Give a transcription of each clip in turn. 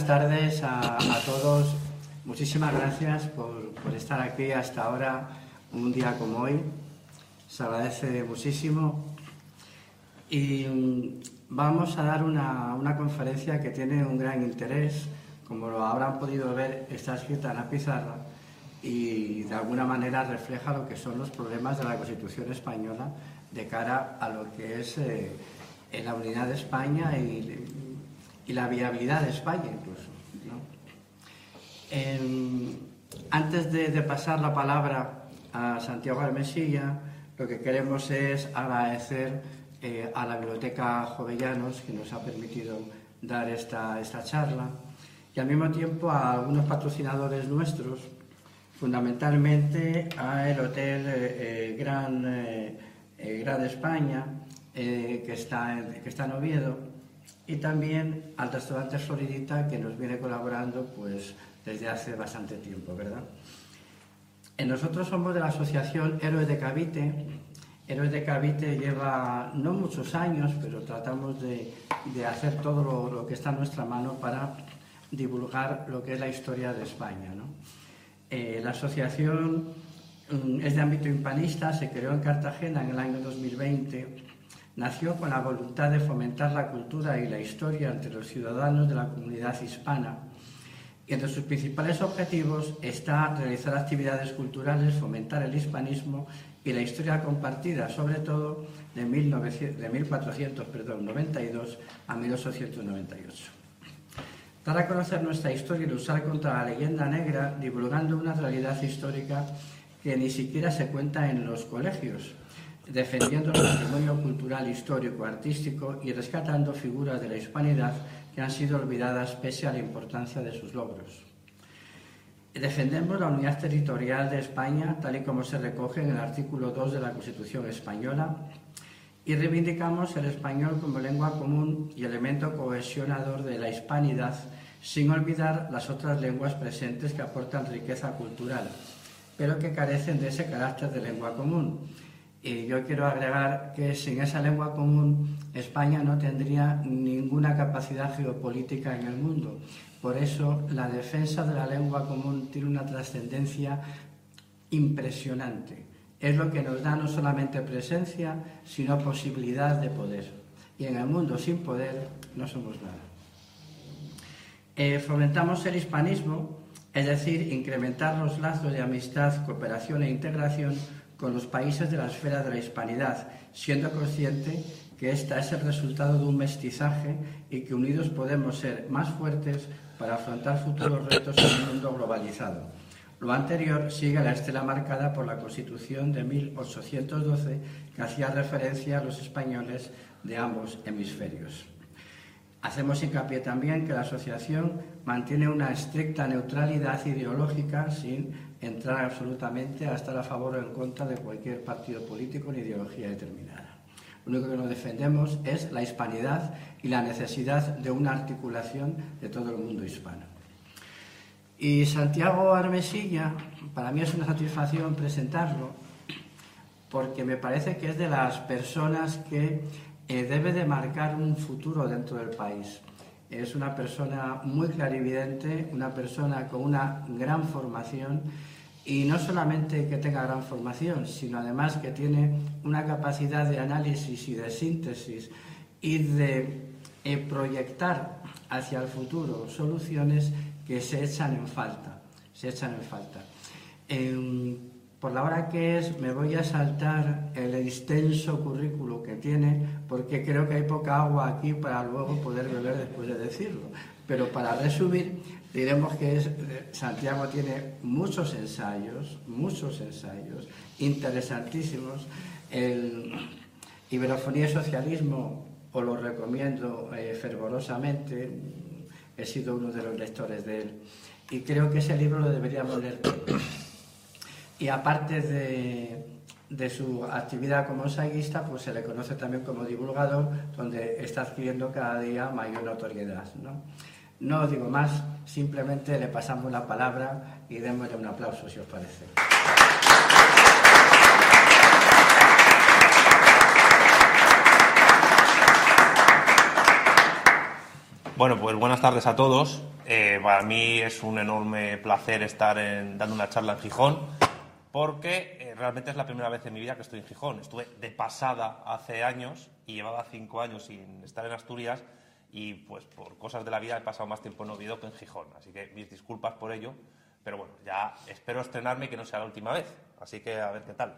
buenas tardes a, todos. Muchísimas gracias por, estar aquí hasta ahora, un día como hoy. Se agradece muchísimo. Y mm, vamos a dar una, una conferencia que tiene un gran interés. Como lo habrán podido ver, está escrita en la pizarra y de alguna manera refleja lo que son los problemas de la Constitución española de cara a lo que es eh, la unidad de España y, la viabilidad de España incluso. antes de, pasar la palabra a Santiago Almesilla, lo que queremos es agradecer eh, a la Biblioteca Jovellanos que nos ha permitido dar esta, esta charla y al mismo tiempo a algunos patrocinadores nuestros fundamentalmente al Hotel eh, eh, Gran, Gran España, que, está en, que está en Oviedo, y también al restaurante Floridita, que nos viene colaborando pues, desde hace bastante tiempo, ¿verdad? Nosotros somos de la asociación Héroes de Cavite. Héroes de Cavite lleva no muchos años, pero tratamos de, de hacer todo lo, lo, que está en nuestra mano para divulgar lo que es la historia de España. ¿no? Eh, la asociación mm, es de ámbito hispanista, se creó en Cartagena en el año 2020. Nació con la voluntad de fomentar la cultura y la historia entre los ciudadanos de la comunidad hispana. Y entre sus principales objetivos está realizar actividades culturales, fomentar el hispanismo y la historia compartida, sobre todo de, 1492 a 1898 dar a conocer nuestra historia y luchar contra la leyenda negra, divulgando una realidad histórica que ni siquiera se cuenta en los colegios, defendiendo el patrimonio cultural, histórico, artístico y rescatando figuras de la hispanidad que han sido olvidadas pese a la importancia de sus logros. Defendemos la unidad territorial de España, tal y como se recoge en el artículo 2 de la Constitución española, y reivindicamos el español como lengua común y elemento cohesionador de la hispanidad, sin olvidar las otras lenguas presentes que aportan riqueza cultural, pero que carecen de ese carácter de lengua común. Y yo quiero agregar que sin esa lengua común España no tendría ninguna capacidad geopolítica en el mundo. Por eso la defensa de la lengua común tiene una trascendencia impresionante es lo que nos da no solamente presencia, sino posibilidad de poder. Y en el mundo sin poder no somos nada. Eh, fomentamos el hispanismo, es decir, incrementar los lazos de amistad, cooperación e integración con los países de la esfera de la hispanidad, siendo consciente que esta es el resultado de un mestizaje y que unidos podemos ser más fuertes para afrontar futuros retos en un mundo globalizado. Lo anterior sigue la estela marcada por la Constitución de 1812 que hacía referencia a los españoles de ambos hemisferios. Hacemos hincapié también que la asociación mantiene una estricta neutralidad ideológica sin entrar absolutamente a estar a favor o en contra de cualquier partido político ni ideología determinada. Lo único que nos defendemos es la hispanidad y la necesidad de una articulación de todo el mundo hispano. Y Santiago Armesilla, para mí es una satisfacción presentarlo, porque me parece que es de las personas que eh, debe de marcar un futuro dentro del país. Es una persona muy clarividente, una persona con una gran formación y no solamente que tenga gran formación, sino además que tiene una capacidad de análisis y de síntesis y de eh, proyectar hacia el futuro soluciones que se echan en falta, se echan en falta. Por la hora que es, me voy a saltar el extenso currículo que tiene, porque creo que hay poca agua aquí para luego poder beber después de decirlo. Pero para resumir, diremos que es, Santiago tiene muchos ensayos, muchos ensayos interesantísimos. El Iberofonía y Socialismo os lo recomiendo eh, fervorosamente he sido uno de los lectores de él. Y creo que ese libro lo deberíamos leer y aparte de, de su actividad como ensayista, pues se le conoce también como divulgador, donde está adquiriendo cada día mayor notoriedad. ¿no? No digo más, simplemente le pasamos la palabra y démosle un aplauso si os parece. Bueno, pues buenas tardes a todos. Eh, para mí es un enorme placer estar dando una charla en Gijón porque eh, realmente es la primera vez en mi vida que estoy en Gijón. Estuve de pasada hace años y llevaba cinco años sin estar en Asturias y pues por cosas de la vida he pasado más tiempo en Oviedo que en Gijón. Así que mis disculpas por ello, pero bueno, ya espero estrenarme que no sea la última vez. Así que a ver qué tal.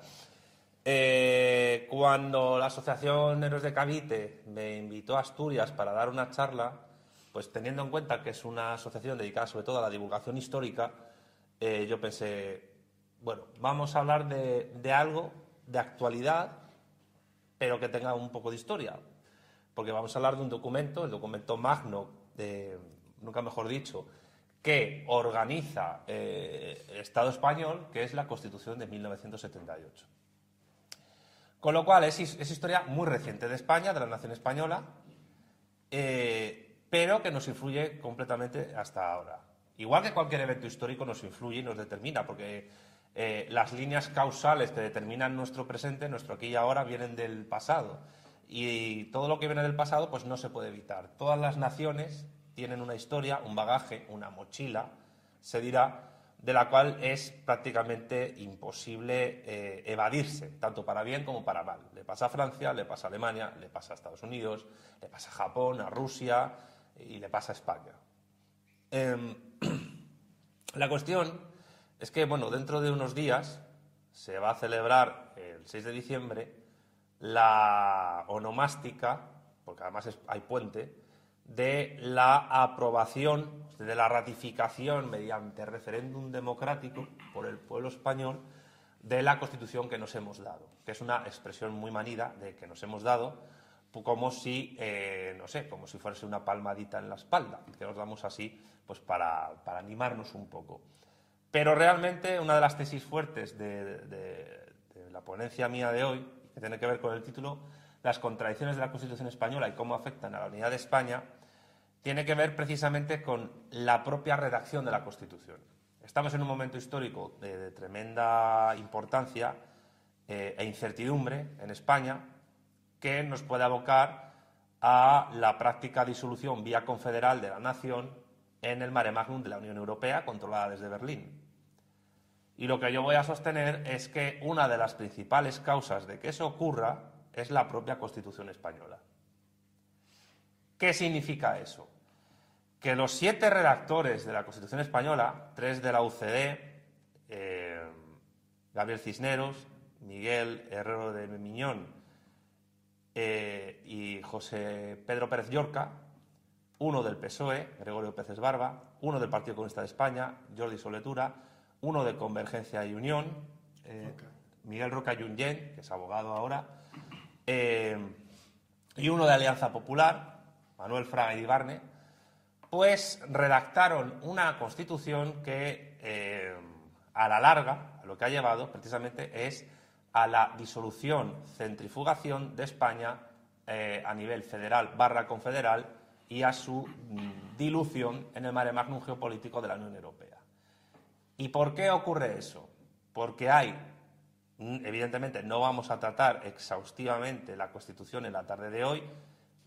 Eh, cuando la Asociación Héroes de Cavite me invitó a Asturias para dar una charla, pues teniendo en cuenta que es una asociación dedicada sobre todo a la divulgación histórica, eh, yo pensé, bueno, vamos a hablar de, algo de actualidad, pero que tenga un poco de historia. Porque vamos a hablar de un documento, el documento magno, de, nunca mejor dicho, que organiza eh, el Estado español, que es la Constitución de 1978. Con lo cual es, historia muy reciente de España, de la nación española, eh, pero que nos influye completamente hasta ahora. Igual que cualquier evento histórico nos influye y nos determina, porque eh, las líneas causales que determinan nuestro presente, nuestro aquí y ahora, vienen del pasado. Y todo lo que viene del pasado, pues no se puede evitar. Todas las naciones tienen una historia, un bagaje, una mochila, se dirá, de la cual es prácticamente imposible eh, evadirse, tanto para bien como para mal. Le pasa a Francia, le pasa a Alemania, le pasa a Estados Unidos, le pasa a Japón, a Rusia y le pasa a España. Em, la cuestión es que, bueno, dentro de unos días se va a celebrar el 6 de diciembre la onomástica, porque además hay puente, de la aprobación, de la ratificación mediante referéndum democrático por el pueblo español de la Constitución que nos hemos dado, que es una expresión muy manida de que nos hemos dado, como si, eh, no sé, como si fuese una palmadita en la espalda, que nos damos así pues para, animarnos un poco. Pero realmente una de las tesis fuertes de, la ponencia mía de hoy, que tiene que ver con el título, las contradicciones de la Constitución española y cómo afectan a la unidad de España, tiene que ver precisamente con la propia redacción de la Constitución. Estamos en un momento histórico de, tremenda importancia eh, e incertidumbre en España que nos puede abocar a la práctica disolución vía confederal de la nación en el mare magnum de la Unión Europea, controlada desde Berlín. Y lo que yo voy a sostener es que una de las principales causas de que eso ocurra es la propia Constitución española. ¿Qué significa eso? Que los siete redactores de la Constitución española, tres de la UCD, eh, Gabriel Cisneros, Miguel Herrero de Miñón eh, y José Pedro Pérez Llorca, uno del PSOE, Gregorio Pérez Barba, uno del Partido Comunista de España, Jordi Soletura, uno de Convergencia y Unión, eh, Miguel Roca Yunyén, que es abogado ahora, y uno de Alianza Popular, Manuel Fraga y Ibarne, pues redactaron una constitución que eh, a la larga lo que ha llevado precisamente es a la disolución, centrifugación de España eh, a nivel federal barra confederal y a su mm, dilución en el mare magnum geopolítico de la Unión Europea. ¿Y por qué ocurre eso? Porque hay, mm, evidentemente no vamos a tratar exhaustivamente la Constitución en la tarde de hoy,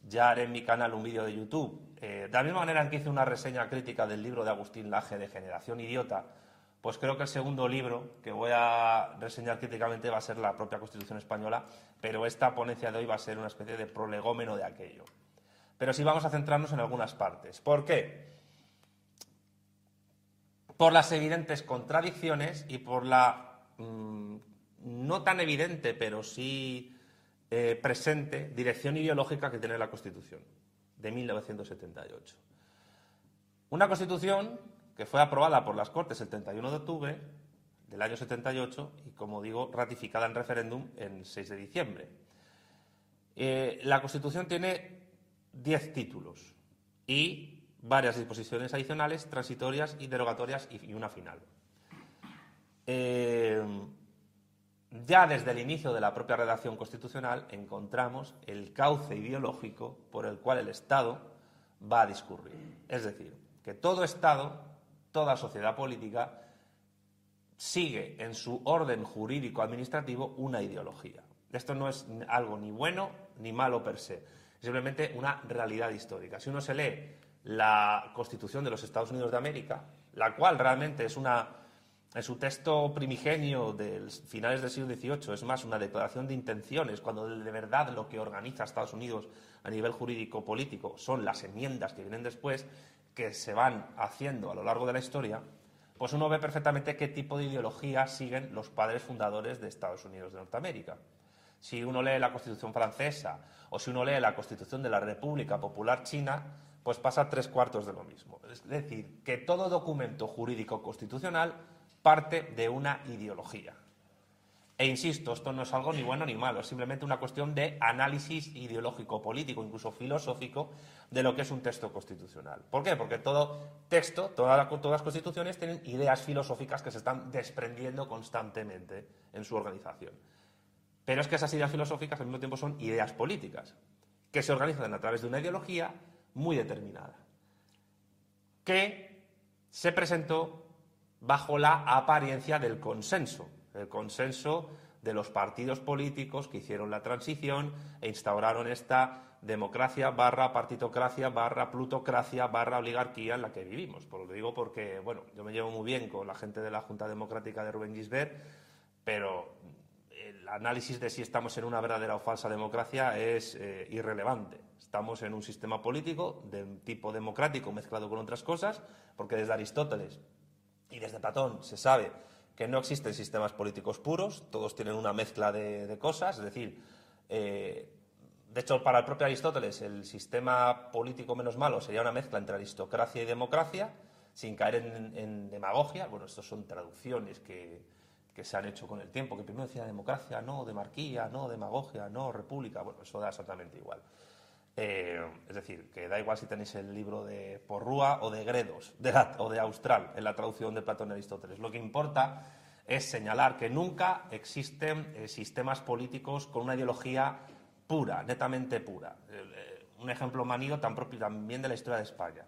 ya haré en mi canal un vídeo de YouTube. Eh, de la misma manera en que hice una reseña crítica del libro de Agustín Laje de Generación Idiota, pues creo que el segundo libro que voy a reseñar críticamente va a ser la propia Constitución Española, pero esta ponencia de hoy va a ser una especie de prolegómeno de aquello. Pero sí vamos a centrarnos en algunas partes. ¿Por qué? Por las evidentes contradicciones y por la mm, no tan evidente, pero sí eh, presente dirección ideológica que tiene la Constitución de 1978. Una Constitución que fue aprobada por las Cortes el 31 de octubre del año 78 y, como digo, ratificada en referéndum el 6 de diciembre. Eh, la Constitución tiene 10 títulos y varias disposiciones adicionales, transitorias y derogatorias y, una final. Eh, ya desde el inicio de la propia redacción constitucional encontramos el cauce ideológico por el cual el Estado va a discurrir. Es decir, que todo Estado, toda sociedad política, sigue en su orden jurídico-administrativo una ideología. Esto no es algo ni bueno ni malo per se, simplemente una realidad histórica. Si uno se lee la Constitución de los Estados Unidos de América, la cual realmente es una, en su texto primigenio de finales del siglo XVIII, es más una declaración de intenciones, cuando de verdad lo que organiza Estados Unidos a nivel jurídico-político son las enmiendas que vienen después, que se van haciendo a lo largo de la historia, pues uno ve perfectamente qué tipo de ideología siguen los padres fundadores de Estados Unidos de Norteamérica. Si uno lee la Constitución francesa o si uno lee la Constitución de la República Popular China, pues pasa tres cuartos de lo mismo. Es decir, que todo documento jurídico constitucional parte de una ideología. E insisto, esto no es algo ni bueno ni malo, es simplemente una cuestión de análisis ideológico, político, incluso filosófico, de lo que es un texto constitucional. ¿Por qué? Porque todo texto, todas las constituciones tienen ideas filosóficas que se están desprendiendo constantemente en su organización. Pero es que esas ideas filosóficas al mismo tiempo son ideas políticas, que se organizan a través de una ideología muy determinada, que se presentó bajo la apariencia del consenso, el consenso de los partidos políticos que hicieron la transición e instauraron esta democracia barra partitocracia barra plutocracia barra oligarquía en la que vivimos. Por lo digo porque, bueno, yo me llevo muy bien con la gente de la Junta Democrática de Rubén Gisbert, pero el análisis de si estamos en una verdadera o falsa democracia es eh, irrelevante. Estamos en un sistema político de tipo democrático mezclado con otras cosas, porque desde Aristóteles y desde Platón se sabe que no existen sistemas políticos puros, todos tienen una mezcla de, cosas, es decir, eh, de hecho, para el propio Aristóteles, el sistema político menos malo sería una mezcla entre aristocracia y democracia, sin caer en, demagogia. Bueno, estas son traducciones que, se han hecho con el tiempo, que primero decía democracia, no, demarquía, no, demagogia, no, república. Bueno, eso da exactamente igual. Eh, es decir, que da igual si tenéis el libro de Porrúa o de Gredos o de Austral en la traducción de Platón y Aristóteles. Lo que importa es señalar que nunca existen eh, sistemas políticos con una ideología pura, netamente pura. Eh, un ejemplo manido tan propio también de la historia de España.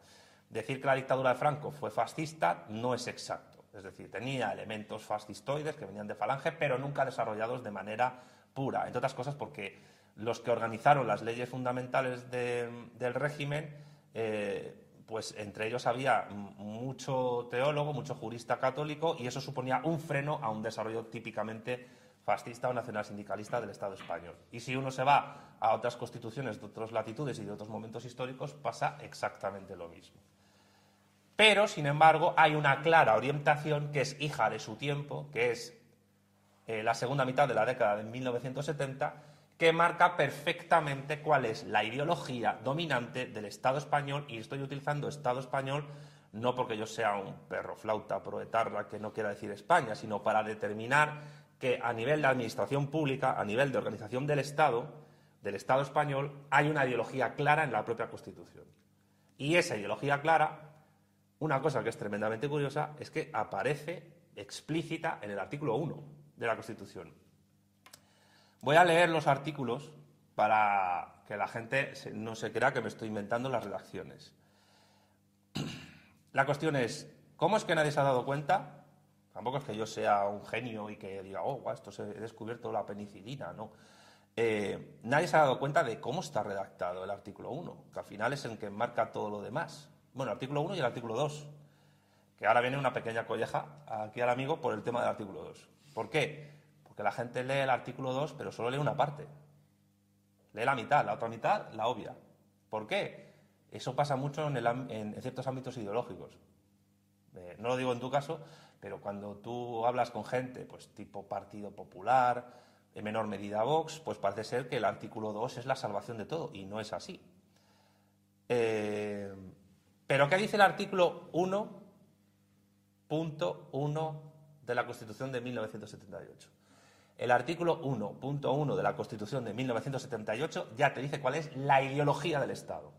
Decir que la dictadura de Franco fue fascista no es exacto. Es decir, tenía elementos fascistoides que venían de Falange, pero nunca desarrollados de manera pura. Entre otras cosas porque los que organizaron las leyes fundamentales del régimen, eh, pues entre ellos había mucho teólogo, mucho jurista católico, y eso suponía un freno a un desarrollo típicamente fascista o nacional sindicalista del Estado español. Y si uno se va a otras constituciones de otras latitudes y de otros momentos históricos, pasa exactamente lo mismo. Pero, sin embargo, hay una clara orientación que es hija de su tiempo, que es eh, la segunda mitad de la década de 1970, que marca perfectamente cuál es la ideología dominante del Estado español, y estoy utilizando Estado español no porque yo sea un perro flauta proetarra que no quiera decir España, sino para determinar que a nivel de administración pública, a nivel de organización del Estado, del Estado español, hay una ideología clara en la propia Constitución. Y esa ideología clara, una cosa que es tremendamente curiosa, es que aparece explícita en el artículo 1 de la Constitución. Voy a leer los artículos para que la gente no se crea que me estoy inventando las redacciones. La cuestión es, ¿cómo es que nadie se ha dado cuenta? Tampoco es que yo sea un genio y que diga, oh, esto se he descubierto la penicilina, ¿no? Eh, nadie se ha dado cuenta de cómo está redactado el artículo 1, que al final es el que marca todo lo demás. Bueno, el artículo 1 y el artículo 2, que ahora viene una pequeña colleja aquí al amigo por el tema del artículo 2. ¿Por qué? Que la gente lee el artículo 2, pero solo lee una parte. Lee la mitad, la otra mitad la obvia. ¿Por qué? Eso pasa mucho en, ciertos ámbitos ideológicos. Eh, no lo digo en tu caso, pero cuando tú hablas con gente, pues tipo Partido Popular, en menor medida Vox, pues parece ser que el artículo 2 es la salvación de todo, y no es así. Eh, pero ¿qué dice el artículo 1.1 de la Constitución de 1978? El artículo 1.1 de la Constitución de 1978 ya te dice cuál es la ideología del Estado.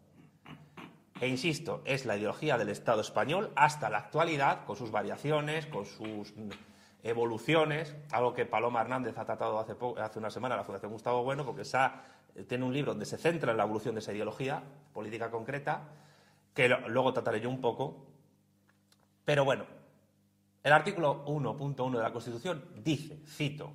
E insisto, es la ideología del Estado español hasta la actualidad, con sus variaciones, con sus evoluciones, algo que Paloma Hernández ha tratado hace, una semana en la Fundación Gustavo Bueno, porque tiene un libro donde se centra en la evolución de esa ideología política concreta, que luego trataré yo un poco. Pero bueno, el artículo 1.1 de la Constitución dice, cito,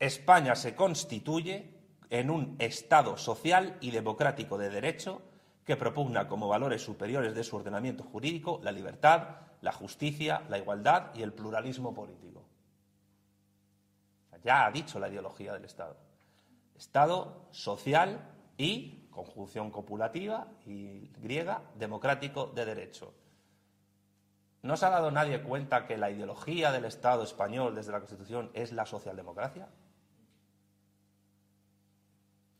España se constituye en un Estado social y democrático de derecho que propugna como valores superiores de su ordenamiento jurídico la libertad, la justicia, la igualdad y el pluralismo político. Ya ha dicho la ideología del Estado. Estado social y, conjunción copulativa y griega, democrático de derecho. ¿No se ha dado nadie cuenta que la ideología del Estado español desde la Constitución es la socialdemocracia?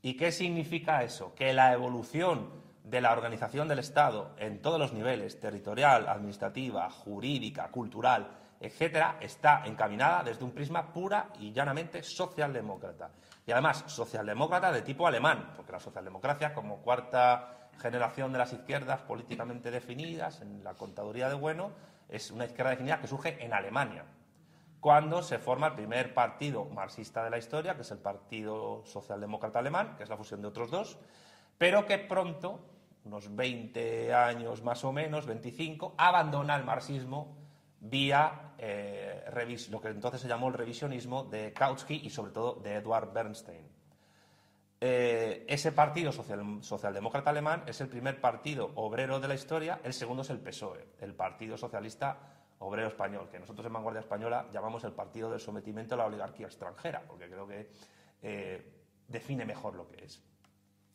¿Y qué significa eso? Que la evolución de la organización del Estado en todos los niveles, territorial, administrativa, jurídica, cultural, etcétera, está encaminada desde un prisma pura y llanamente socialdemócrata. Y además, socialdemócrata de tipo alemán, porque la socialdemocracia, como cuarta generación de las izquierdas políticamente definidas en la contaduría de Bueno, es una izquierda definida que surge en Alemania, cuando se forma el primer partido marxista de la historia, que es el Partido Socialdemócrata Alemán, que es la fusión de otros dos, pero que pronto, unos 20 años más o menos, 25, abandona el marxismo vía eh, lo que entonces se llamó el revisionismo de Kautsky y sobre todo de Edward Bernstein. Eh, ese partido socialdemócrata alemán es el primer partido obrero de la historia, el segundo es el PSOE, el Partido Socialista Obrero Español, que nosotros en Vanguardia Española llamamos el partido del sometimiento a la oligarquía extranjera, porque creo que eh, define mejor lo que es.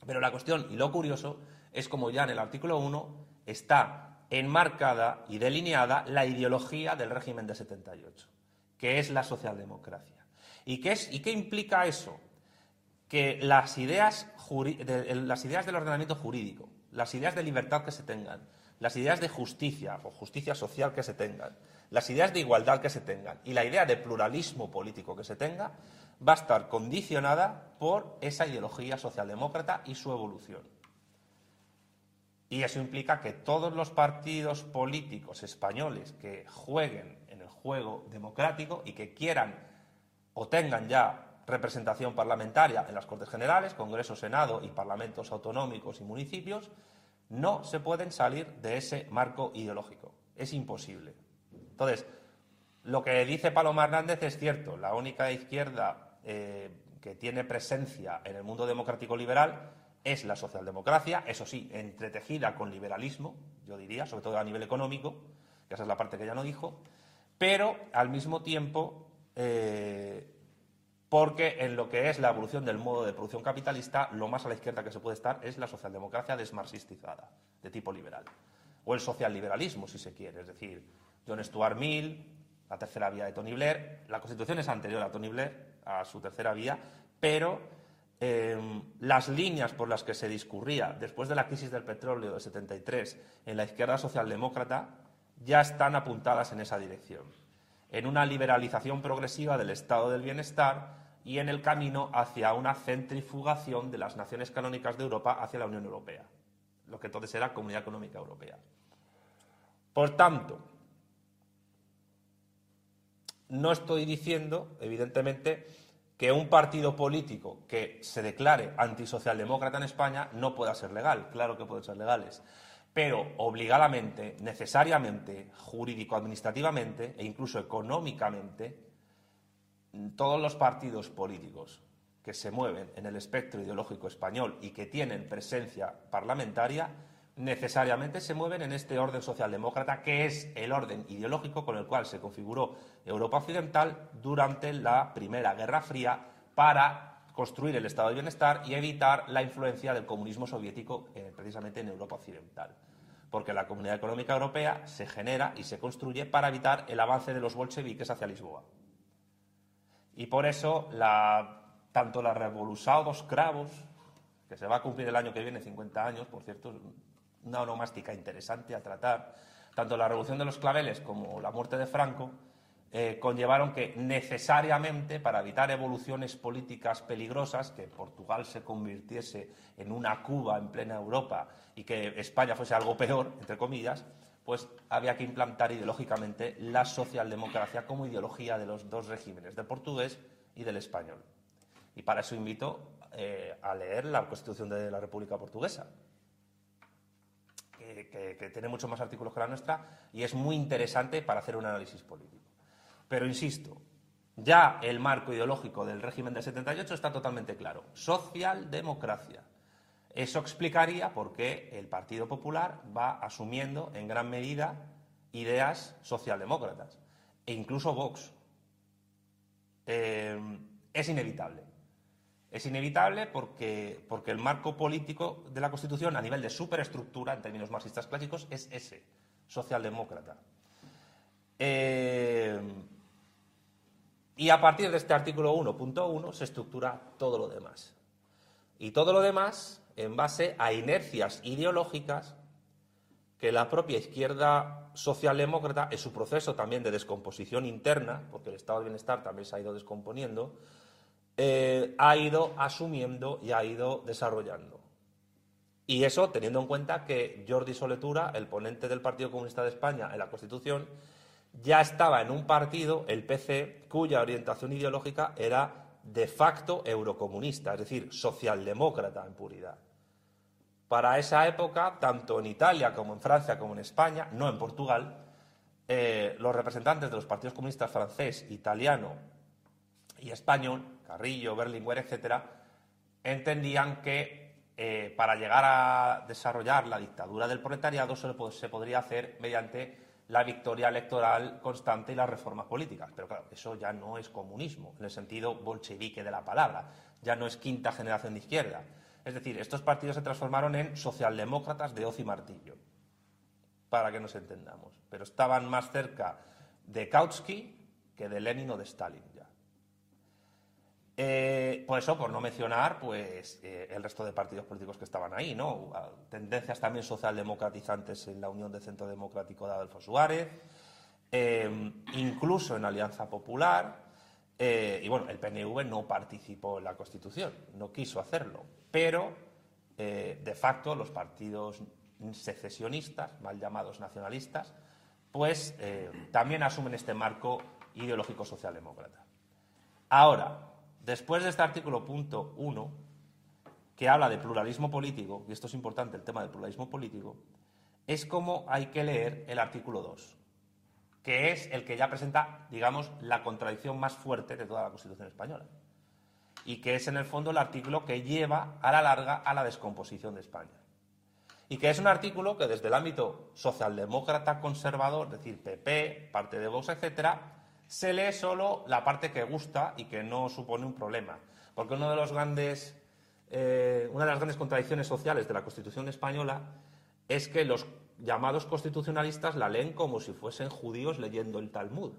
Pero la cuestión y lo curioso es como ya en el artículo 1 está enmarcada y delineada la ideología del régimen de 78, que es la socialdemocracia. ¿Y qué, es, y qué implica eso? que las ideas, las ideas del ordenamiento jurídico, las ideas de libertad que se tengan, las ideas de justicia o justicia social que se tengan, las ideas de igualdad que se tengan y la idea de pluralismo político que se tenga, va a estar condicionada por esa ideología socialdemócrata y su evolución. Y eso implica que todos los partidos políticos españoles que jueguen en el juego democrático y que quieran o tengan ya representación parlamentaria en las Cortes Generales, Congreso, Senado y parlamentos autonómicos y municipios, no se pueden salir de ese marco ideológico. Es imposible. Entonces, lo que dice Paloma Hernández es cierto. La única izquierda eh, que tiene presencia en el mundo democrático liberal es la socialdemocracia, eso sí, entretejida con liberalismo, yo diría, sobre todo a nivel económico, que esa es la parte que ella no dijo, pero al mismo tiempo eh, porque en lo que es la evolución del modo de producción capitalista, lo más a la izquierda que se puede estar es la socialdemocracia desmarxistizada, de tipo liberal. O el socialliberalismo, si se quiere, es decir, John Stuart Mill, la tercera vía de Tony Blair. La Constitución es anterior a Tony Blair, a su tercera vía, pero em, las líneas por las que se discurría después de la crisis del petróleo de 73 en la izquierda socialdemócrata ya están apuntadas en esa dirección, en una liberalización progresiva del estado del bienestar y en el camino hacia una centrifugación de las naciones canónicas de Europa hacia la Unión Europea, lo que entonces era Comunidad Económica Europea. Por tanto, no estoy diciendo, evidentemente, que un partido político que se declare antisocialdemócrata en España no pueda ser legal. Claro que pueden ser legales. Pero obligadamente, necesariamente, jurídico-administrativamente e incluso económicamente, todos los partidos políticos que se mueven en el espectro ideológico español y que tienen presencia parlamentaria, necesariamente se mueven en este orden socialdemócrata, que es el orden ideológico con el cual se configuró Europa Occidental durante la Primera Guerra Fría para construir el estado de bienestar y evitar la influencia del comunismo soviético eh, precisamente en Europa Occidental. Porque la Comunidad Económica Europea se genera y se construye para evitar el avance de los bolcheviques hacia Lisboa. Y por eso, tanto la Revolución dos Cravos, que se va a cumplir el año que viene, 50 años, por cierto, una onomástica interesante a tratar, tanto la Revolución de los Claveles como la muerte de Franco, eh, conllevaron que necesariamente, para evitar evoluciones políticas peligrosas, que Portugal se convirtiese en una Cuba en plena Europa y que España fuese algo peor, entre comillas, pues había que implantar ideológicamente la socialdemocracia como ideología de los dos regímenes, del portugués y del español. Y para eso invito eh, a leer la Constitución de la República Portuguesa, que, que tiene muchos más artículos que la nuestra y es muy interesante para hacer un análisis político. Pero insisto, ya el marco ideológico del régimen del 78 está totalmente claro. Socialdemocracia Eso explicaría por qué el Partido Popular va asumiendo en gran medida ideas socialdemócratas e incluso Vox. Eh, es inevitable. Es inevitable porque, porque el marco político de la Constitución a nivel de superestructura, en términos marxistas clásicos, es ese, socialdemócrata. Eh, y a partir de este artículo 1.1 se estructura todo lo demás. Y todo lo demás en base a inercias ideológicas que la propia izquierda socialdemócrata, en su proceso también de descomposición interna, porque el estado de bienestar también se ha ido descomponiendo, eh, ha ido asumiendo y ha ido desarrollando. Y eso teniendo en cuenta que Jordi Soletura, el ponente del Partido Comunista de España en la Constitución, ya estaba en un partido, el PC, cuya orientación ideológica era de facto eurocomunista, es decir, socialdemócrata en puridad. Para esa época, tanto en Italia como en Francia como en España, no en Portugal, eh, los representantes de los partidos comunistas francés, italiano y español, Carrillo, Berlinguer, etc., entendían que eh, para llegar a desarrollar la dictadura del proletariado se podría hacer mediante la victoria electoral constante y las reformas políticas. Pero claro, eso ya no es comunismo, en el sentido bolchevique de la palabra, ya no es quinta generación de izquierda. Es decir, estos partidos se transformaron en socialdemócratas de hoz y martillo, para que nos entendamos. Pero estaban más cerca de Kautsky que de Lenin o de Stalin. Eh, por eso, por no mencionar pues, eh, el resto de partidos políticos que estaban ahí, ¿no? Tendencias también socialdemocratizantes en la Unión de Centro Democrático de Adolfo Suárez, eh, incluso en Alianza Popular. y bueno, el PNV no participó en la Constitución, no quiso hacerlo, pero de facto los partidos secesionistas, mal llamados nacionalistas, pues también asumen este marco ideológico socialdemócrata. Ahora, Después de este artículo punto 1, que habla de pluralismo político, y esto es importante, el tema del pluralismo político, es como hay que leer el artículo 2, que es el que ya presenta, digamos, la contradicción más fuerte de toda la Constitución española. Y que es, en el fondo, el artículo que lleva a la larga a la descomposición de España. Y que es un artículo que desde el ámbito socialdemócrata conservador, es decir, PP, parte de Vox, etcétera, se lee solo la parte que gusta y que no supone un problema. Porque uno de los grandes, eh, una de las grandes contradicciones sociales de la Constitución española es que los llamados constitucionalistas la leen como si fuesen judíos leyendo el Talmud.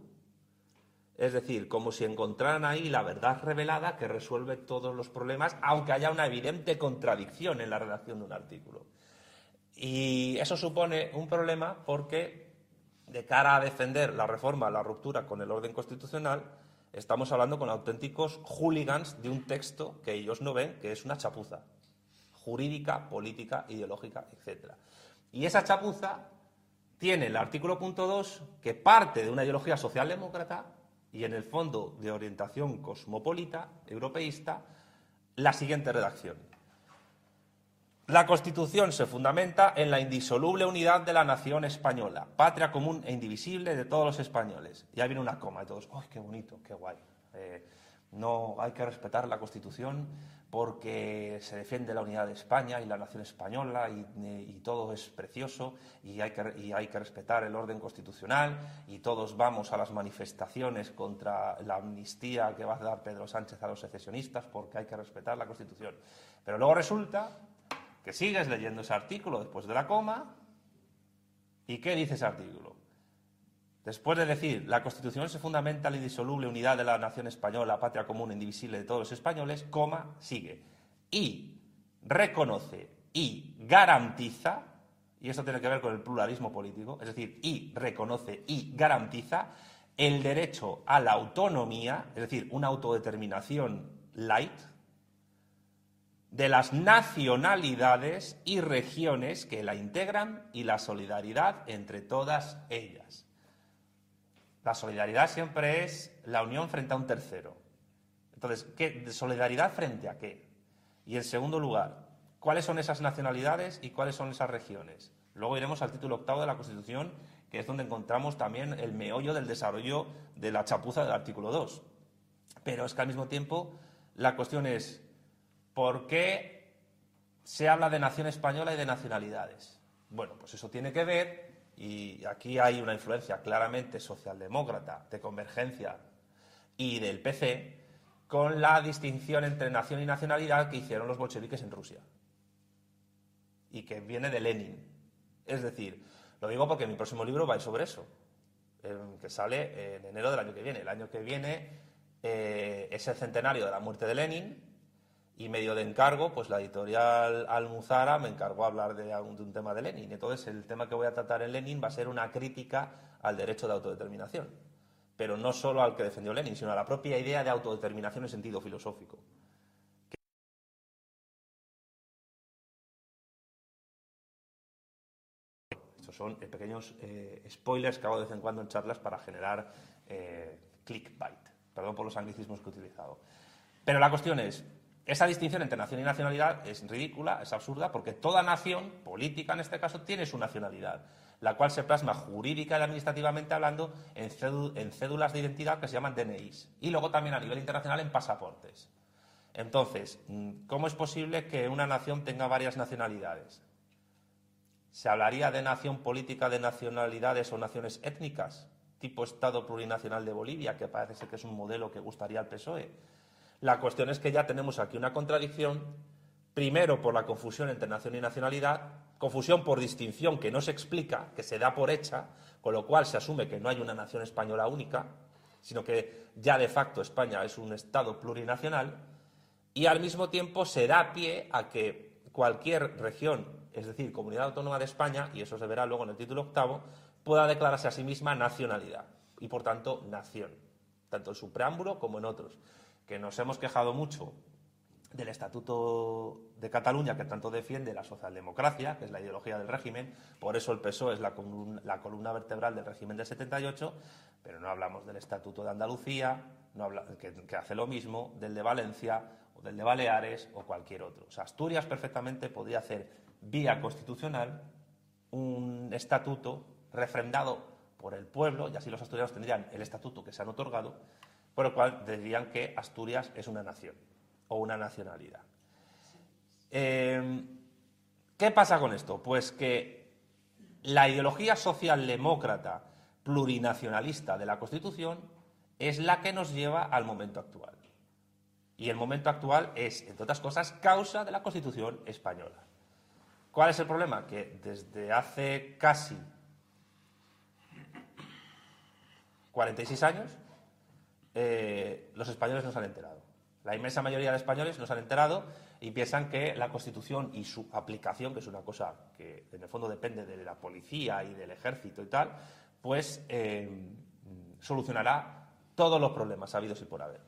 Es decir, como si encontraran ahí la verdad revelada que resuelve todos los problemas, aunque haya una evidente contradicción en la redacción de un artículo. Y eso supone un problema porque de cara a defender la reforma, la ruptura con el orden constitucional, estamos hablando con auténticos hooligans de un texto que ellos no ven, que es una chapuza jurídica, política, ideológica, etc. Y esa chapuza tiene el artículo punto 2 que parte de una ideología socialdemócrata y en el fondo de orientación cosmopolita, europeísta, la siguiente redacción. La Constitución se fundamenta en la indisoluble unidad de la nación española, patria común e indivisible de todos los españoles. Y ahí viene una coma y todos, ¡ay, qué bonito, qué guay! Eh, no hay que respetar la Constitución porque se defiende la unidad de España y la nación española y, todo es precioso y hay, que, respetar el orden constitucional y todos vamos a las manifestaciones contra la amnistía que va a dar Pedro Sánchez a los secesionistas porque hay que respetar la Constitución. Pero luego resulta que sigues leyendo ese artículo después de la coma. ¿Y qué dice ese artículo? Después de decir, la Constitución se fundamenta en la indisoluble unidad de la nación española, patria común e indivisible de todos los españoles, coma, sigue. Y reconoce y garantiza, y esto tiene que ver con el pluralismo político, es decir, y reconoce y garantiza el derecho a la autonomía, es decir, una autodeterminación light, de las nacionalidades y regiones que la integran y la solidaridad entre todas ellas. La solidaridad siempre es la unión frente a un tercero. Entonces, ¿qué, ¿solidaridad frente a qué? Y en segundo lugar, ¿cuáles son esas nacionalidades y cuáles son esas regiones? Luego iremos al título octavo de la Constitución, que es donde encontramos también el meollo del desarrollo de la chapuza del artículo 2. Pero es que al mismo tiempo la cuestión es, ¿Por qué se habla de nación española y de nacionalidades. Bueno, pues eso tiene que ver, y aquí hay una influencia claramente socialdemócrata, de convergencia y del PC, con la distinción entre nación y nacionalidad que hicieron los bolcheviques en Rusia. Y que viene de Lenin. Es decir, lo digo porque mi próximo libro va a ir sobre eso, que sale en enero del año que viene. El año que viene eh, es el centenario de la muerte de Lenin y medio de encargo, pues la editorial Almuzara me encargó hablar de, un tema de Lenin. Entonces el tema que voy a tratar en Lenin va a ser una crítica al derecho de autodeterminación. Pero no solo al que defendió Lenin, sino a la propia idea de autodeterminación en sentido filosófico. Estos son eh, pequeños eh, spoilers que hago de vez en cuando en charlas para generar eh, clickbait. Perdón por los anglicismos que he utilizado. Pero la cuestión es, esa distinción entre nación y nacionalidad es ridícula, es absurda, porque toda nación, política en este caso, tiene su nacionalidad, la cual se plasma jurídica y administrativamente hablando en, cédulas de identidad que se llaman DNIs, y luego también a nivel internacional en pasaportes. Entonces, ¿cómo es posible que una nación tenga varias nacionalidades? ¿Se hablaría de nación política de nacionalidades o naciones étnicas, tipo Estado plurinacional de Bolivia, que parece ser que es un modelo que gustaría al PSOE? La cuestión es que ya tenemos aquí una contradicción, primero por la confusión entre nación y nacionalidad, confusión por distinción que no se explica, que se da por hecha, con lo cual se asume que no hay una nación española única, sino que ya de facto España es un Estado plurinacional, y al mismo tiempo se da pie a que cualquier región es decir, Comunidad Autónoma de España, y eso se verá luego en el título octavo, pueda declararse a sí misma nacionalidad y, por tanto, nación, tanto en su preámbulo como en otros. Que nos hemos quejado mucho del Estatuto de Cataluña, que tanto defiende la socialdemocracia, que es la ideología del régimen, por eso el PSOE es la columna, vertebral del régimen del 78, pero no hablamos del Estatuto de Andalucía, que, hace lo mismo, del de Valencia o del de Baleares o cualquier otro. O sea, Asturias perfectamente podría hacer vía constitucional un estatuto refrendado por el pueblo, y así los asturianos tendrían el estatuto que se han otorgado, por el cual dirían que Asturias es una nación o una nacionalidad. Eh, ¿Qué pasa con esto? Pues que la ideología socialdemócrata plurinacionalista de la Constitución es la que nos lleva al momento actual. Y el momento actual es, entre otras cosas, causa de la Constitución española. ¿Cuál es el problema? Que desde hace casi 46 años eh, los españoles no se han enterado. La inmensa mayoría de españoles no se han enterado y piensan que la Constitución y su aplicación, que es una cosa que en el fondo depende de la policía y del ejército y tal, pues eh, solucionará todos los problemas habidos y por haber.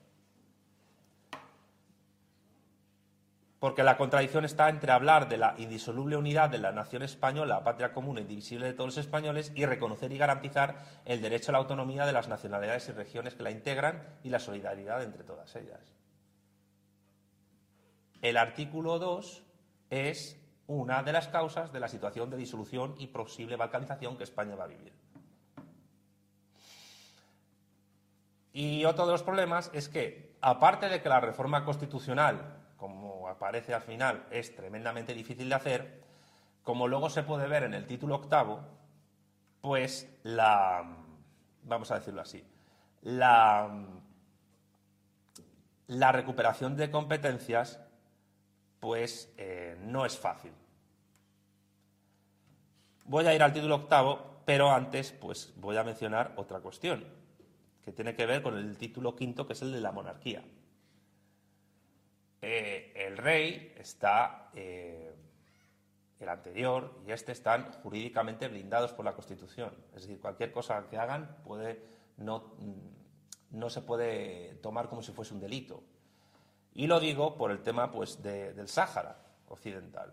Porque la contradicción está entre hablar de la indisoluble unidad de la nación española, patria común e indivisible de todos los españoles, y reconocer y garantizar el derecho a la autonomía de las nacionalidades y regiones que la integran y la solidaridad entre todas ellas. El artículo 2 es una de las causas de la situación de disolución y posible balcanización que España va a vivir. Y otro de los problemas es que, aparte de que la reforma constitucional aparece al final, es tremendamente difícil de hacer, como luego se puede ver en el título octavo, pues la, vamos a decirlo así, la, la recuperación de competencias, pues eh, no es fácil. Voy a ir al título octavo, pero antes, pues voy a mencionar otra cuestión, que tiene que ver con el título quinto, que es el de la monarquía. Eh, el rey está, eh, el anterior y este están jurídicamente blindados por la Constitución. Es decir, cualquier cosa que hagan puede, no, mm, no se puede tomar como si fuese un delito. Y lo digo por el tema pues, del Sáhara occidental.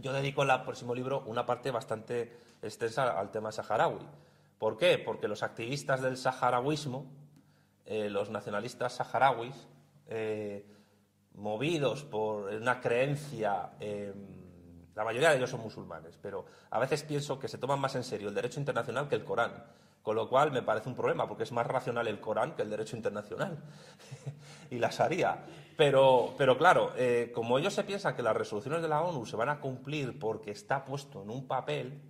Yo dedico en el próximo libro una parte bastante extensa al tema saharaui. ¿Por qué? Porque los activistas del saharahuismo, eh, los nacionalistas saharauis, eh, movidos por una creencia, la mayoría de ellos son musulmanes, pero a veces pienso que se toman más en serio el derecho internacional que el Corán. Con lo cual me parece un problema, porque es más racional el Corán que el derecho internacional y la Sharia. Pero, pero claro, eh, como ellos se piensan que las resoluciones de la ONU se van a cumplir porque está puesto en un papel,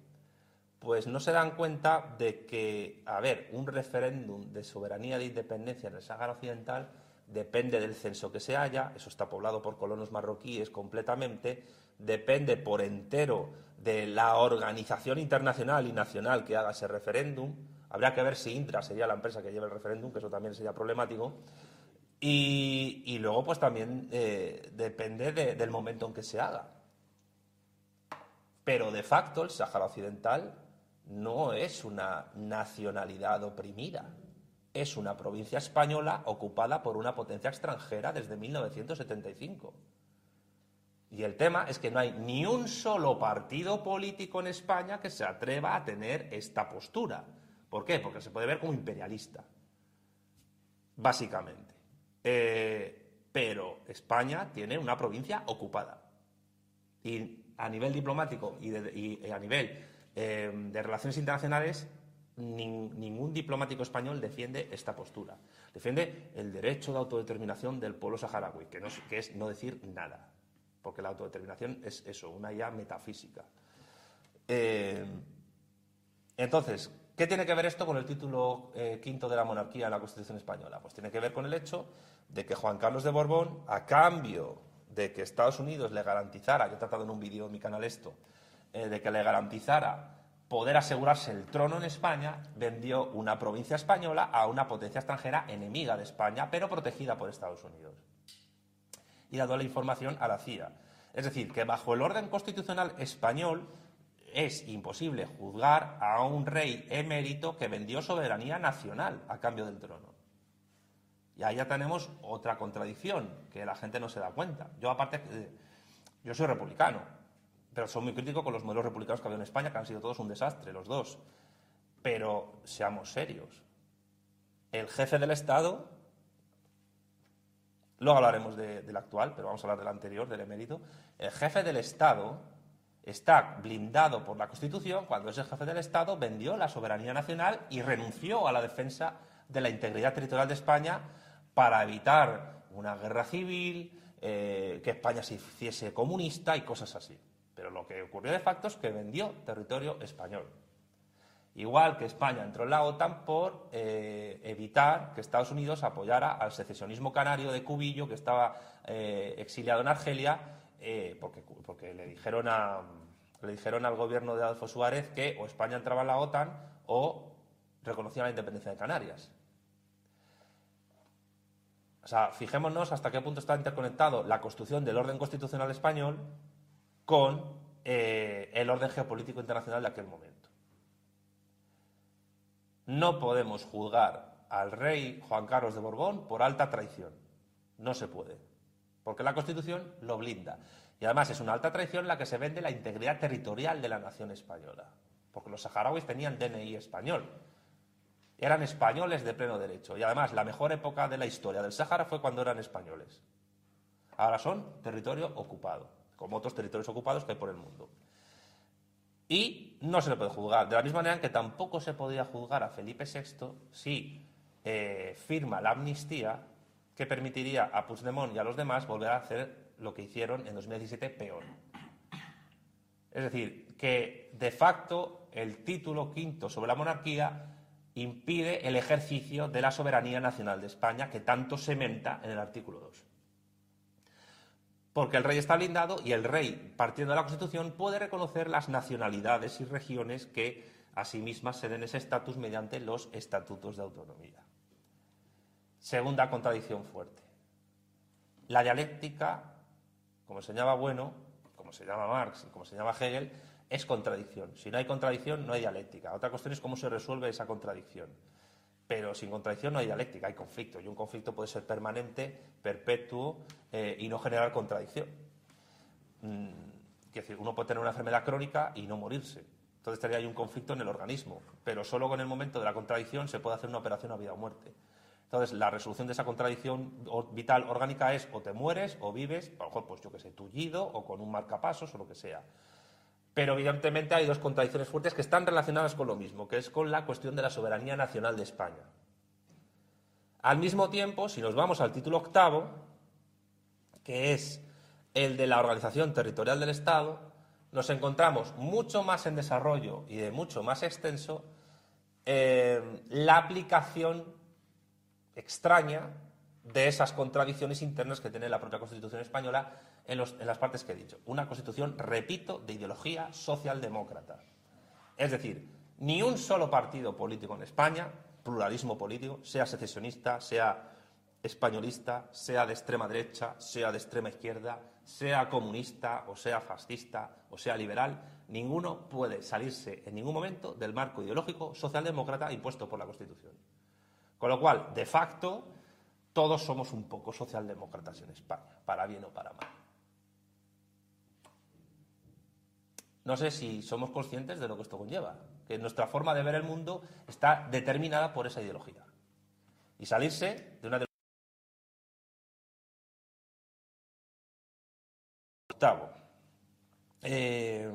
pues no se dan cuenta de que, a ver, un referéndum de soberanía de independencia en el Sáhara Occidental depende del censo que se haya, eso está poblado por colonos marroquíes completamente, depende por entero de la organización internacional y nacional que haga ese referéndum, Habría que ver si Intra sería la empresa que lleva el referéndum, que eso también sería problemático. Y, luego, pues también eh, depende del momento en que se haga. Pero de facto, el Sáhara Occidental no es una nacionalidad oprimida. Es una provincia española ocupada por una potencia extranjera desde 1975. Y el tema es que no hay ni un solo partido político en España que se atreva a tener esta postura. ¿Por qué? Porque se puede ver como imperialista, básicamente. Eh, pero España tiene una provincia ocupada. Y a nivel diplomático y, a nivel eh, de relaciones internacionales, ningún diplomático español defiende esta postura. Defiende el derecho de autodeterminación del pueblo saharaui, que, es no decir nada, porque la autodeterminación es eso, una ya metafísica. Eh, entonces, ¿Qué tiene que ver esto con el título eh, quinto de la monarquía en la Constitución española? Pues tiene que ver con el hecho de que Juan Carlos de Borbón, a cambio de que Estados Unidos le garantizara, yo he tratado en un vídeo en mi canal esto, eh, de que le garantizara poder asegurarse el trono en España, vendió una provincia española a una potencia extranjera enemiga de España, pero protegida por Estados Unidos. Y dado la información a la CIA. Es decir, que bajo el orden constitucional español, es imposible juzgar a un rey emérito que vendió soberanía nacional a cambio del trono. Y ahí ya tenemos otra contradicción que la gente no se da cuenta. Yo aparte, eh, yo soy republicano, pero soy muy crítico con los modelos republicanos que ha habido en España, que han sido todos un desastre, los dos. Pero seamos serios. El jefe del Estado, luego hablaremos del actual, pero vamos a hablar del anterior, del emérito, el jefe del Estado está blindado por la Constitución cuando ese jefe del Estado vendió la soberanía nacional y renunció a la defensa de la integridad territorial de España para evitar una guerra civil, eh, que España se hiciese comunista y cosas así. Pero lo que ocurrió de facto es que vendió territorio español. Igual que España entró en la OTAN por eh, evitar que Estados Unidos apoyara al secesionismo canario de Cubillo, que estaba eh, exiliado en Argelia, eh, porque, porque le, dijeron a, le dijeron al gobierno de Adolfo Suárez que o España entraba en la OTAN o reconocía la independencia de Canarias. O sea, fijémonos hasta qué punto está interconectado la construcción del orden constitucional español con eh, el orden geopolítico internacional de aquel momento. No podemos juzgar al rey Juan Carlos de Borbón por alta traición. No se puede porque la Constitución lo blinda. Y además es una alta traición la que se vende la integridad territorial de la nación española, porque los saharauis tenían DNI español. Eran españoles de pleno derecho. Y además la mejor época de la historia del Sahara fue cuando eran españoles. Ahora son territorio ocupado, como otros territorios ocupados que hay por el mundo. Y no se le puede juzgar. De la misma manera que tampoco se podía juzgar a Felipe VI si eh, firma la amnistía que permitiría a Puigdemont y a los demás volver a hacer lo que hicieron en 2017 peor. Es decir, que de facto el título quinto sobre la monarquía impide el ejercicio de la soberanía nacional de España que tanto se menta en el artículo 2. Porque el rey está blindado y el rey, partiendo de la Constitución, puede reconocer las nacionalidades y regiones que a sí mismas se den ese estatus mediante los estatutos de autonomía. Segunda contradicción fuerte. La dialéctica, como señalaba Bueno, como se llama Marx y como se llama Hegel, es contradicción. Si no hay contradicción, no hay dialéctica. Otra cuestión es cómo se resuelve esa contradicción. Pero sin contradicción no hay dialéctica, hay conflicto. Y un conflicto puede ser permanente, perpetuo eh, y no generar contradicción. Mm, decir, uno puede tener una enfermedad crónica y no morirse. Entonces tendría ahí un conflicto en el organismo. Pero solo con el momento de la contradicción se puede hacer una operación a vida o muerte. Entonces, la resolución de esa contradicción vital orgánica es o te mueres o vives, a lo mejor, pues yo que sé, tullido o con un marcapasos o lo que sea. Pero evidentemente hay dos contradicciones fuertes que están relacionadas con lo mismo, que es con la cuestión de la soberanía nacional de España. Al mismo tiempo, si nos vamos al título octavo, que es el de la organización territorial del Estado, nos encontramos mucho más en desarrollo y de mucho más extenso eh, la aplicación extraña de esas contradicciones internas que tiene la propia Constitución española en, las partes que he dicho. Una Constitución, repito, de ideología socialdemócrata. Es decir, ni un solo partido político en España, pluralismo político, sea secesionista, sea españolista, sea de extrema derecha, sea de extrema izquierda, sea comunista o sea fascista o sea liberal, ninguno puede salirse en ningún momento del marco ideológico socialdemócrata impuesto por la Constitución. Con lo cual, de facto, todos somos un poco socialdemócratas en España, para bien o para mal. No sé si somos conscientes de lo que esto conlleva, que nuestra forma de ver el mundo está determinada por esa ideología. Y salirse de una Octavo. Eh,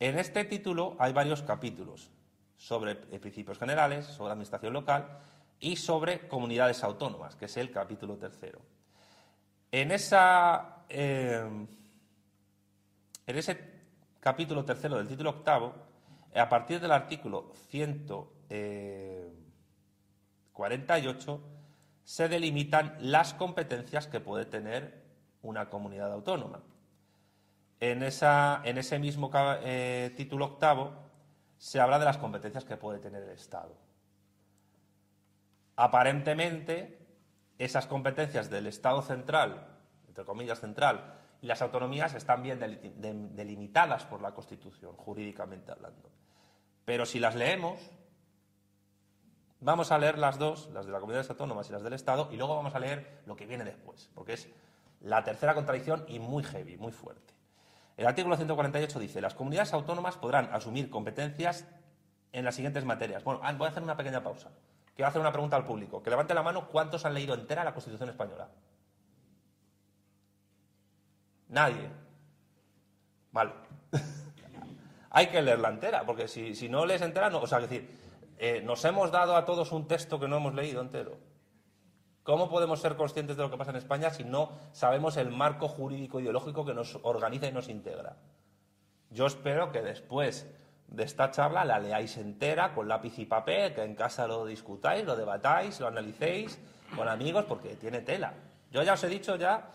en este título hay varios capítulos sobre principios generales, sobre administración local y sobre comunidades autónomas, que es el capítulo tercero. En, esa, eh, en ese capítulo tercero del título octavo, a partir del artículo 148, se delimitan las competencias que puede tener una comunidad autónoma. En, esa, en ese mismo eh, título octavo se habla de las competencias que puede tener el Estado. Aparentemente, esas competencias del Estado central, entre comillas central, y las autonomías están bien delimitadas por la Constitución, jurídicamente hablando. Pero si las leemos, vamos a leer las dos, las de las comunidades autónomas y las del Estado, y luego vamos a leer lo que viene después, porque es la tercera contradicción y muy heavy, muy fuerte. El artículo 148 dice, las comunidades autónomas podrán asumir competencias en las siguientes materias. Bueno, ah, voy a hacer una pequeña pausa. Quiero hacer una pregunta al público. Que levante la mano cuántos han leído entera la Constitución española. Nadie. Vale. Hay que leerla entera, porque si, no lees entera, no. O sea, es decir, eh, nos hemos dado a todos un texto que no hemos leído entero. ¿Cómo podemos ser conscientes de lo que pasa en España si no sabemos el marco jurídico ideológico que nos organiza y nos integra? Yo espero que después de esta charla la leáis entera con lápiz y papel, que en casa lo discutáis, lo debatáis, lo analicéis con amigos, porque tiene tela. Yo ya os he dicho ya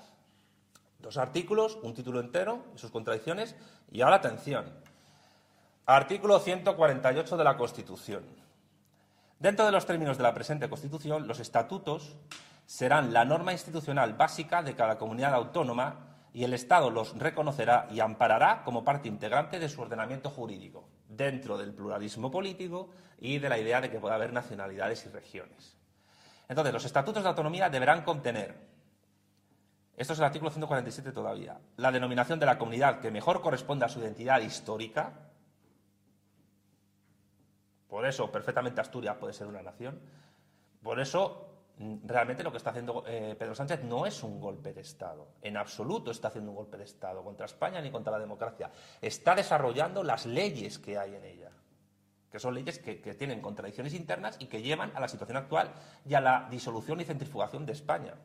dos artículos, un título entero y sus contradicciones, y ahora atención. Artículo 148 de la Constitución. Dentro de los términos de la presente Constitución, los estatutos serán la norma institucional básica de cada comunidad autónoma y el Estado los reconocerá y amparará como parte integrante de su ordenamiento jurídico, dentro del pluralismo político y de la idea de que pueda haber nacionalidades y regiones. Entonces, los estatutos de autonomía deberán contener, esto es el artículo 147 todavía, la denominación de la comunidad que mejor corresponde a su identidad histórica, por eso, perfectamente Asturias puede ser una nación. Por eso, realmente lo que está haciendo eh, Pedro Sánchez no es un golpe de Estado. En absoluto está haciendo un golpe de Estado contra España ni contra la democracia. Está desarrollando las leyes que hay en ella, que son leyes que, tienen contradicciones internas y que llevan a la situación actual y a la disolución y centrifugación de España.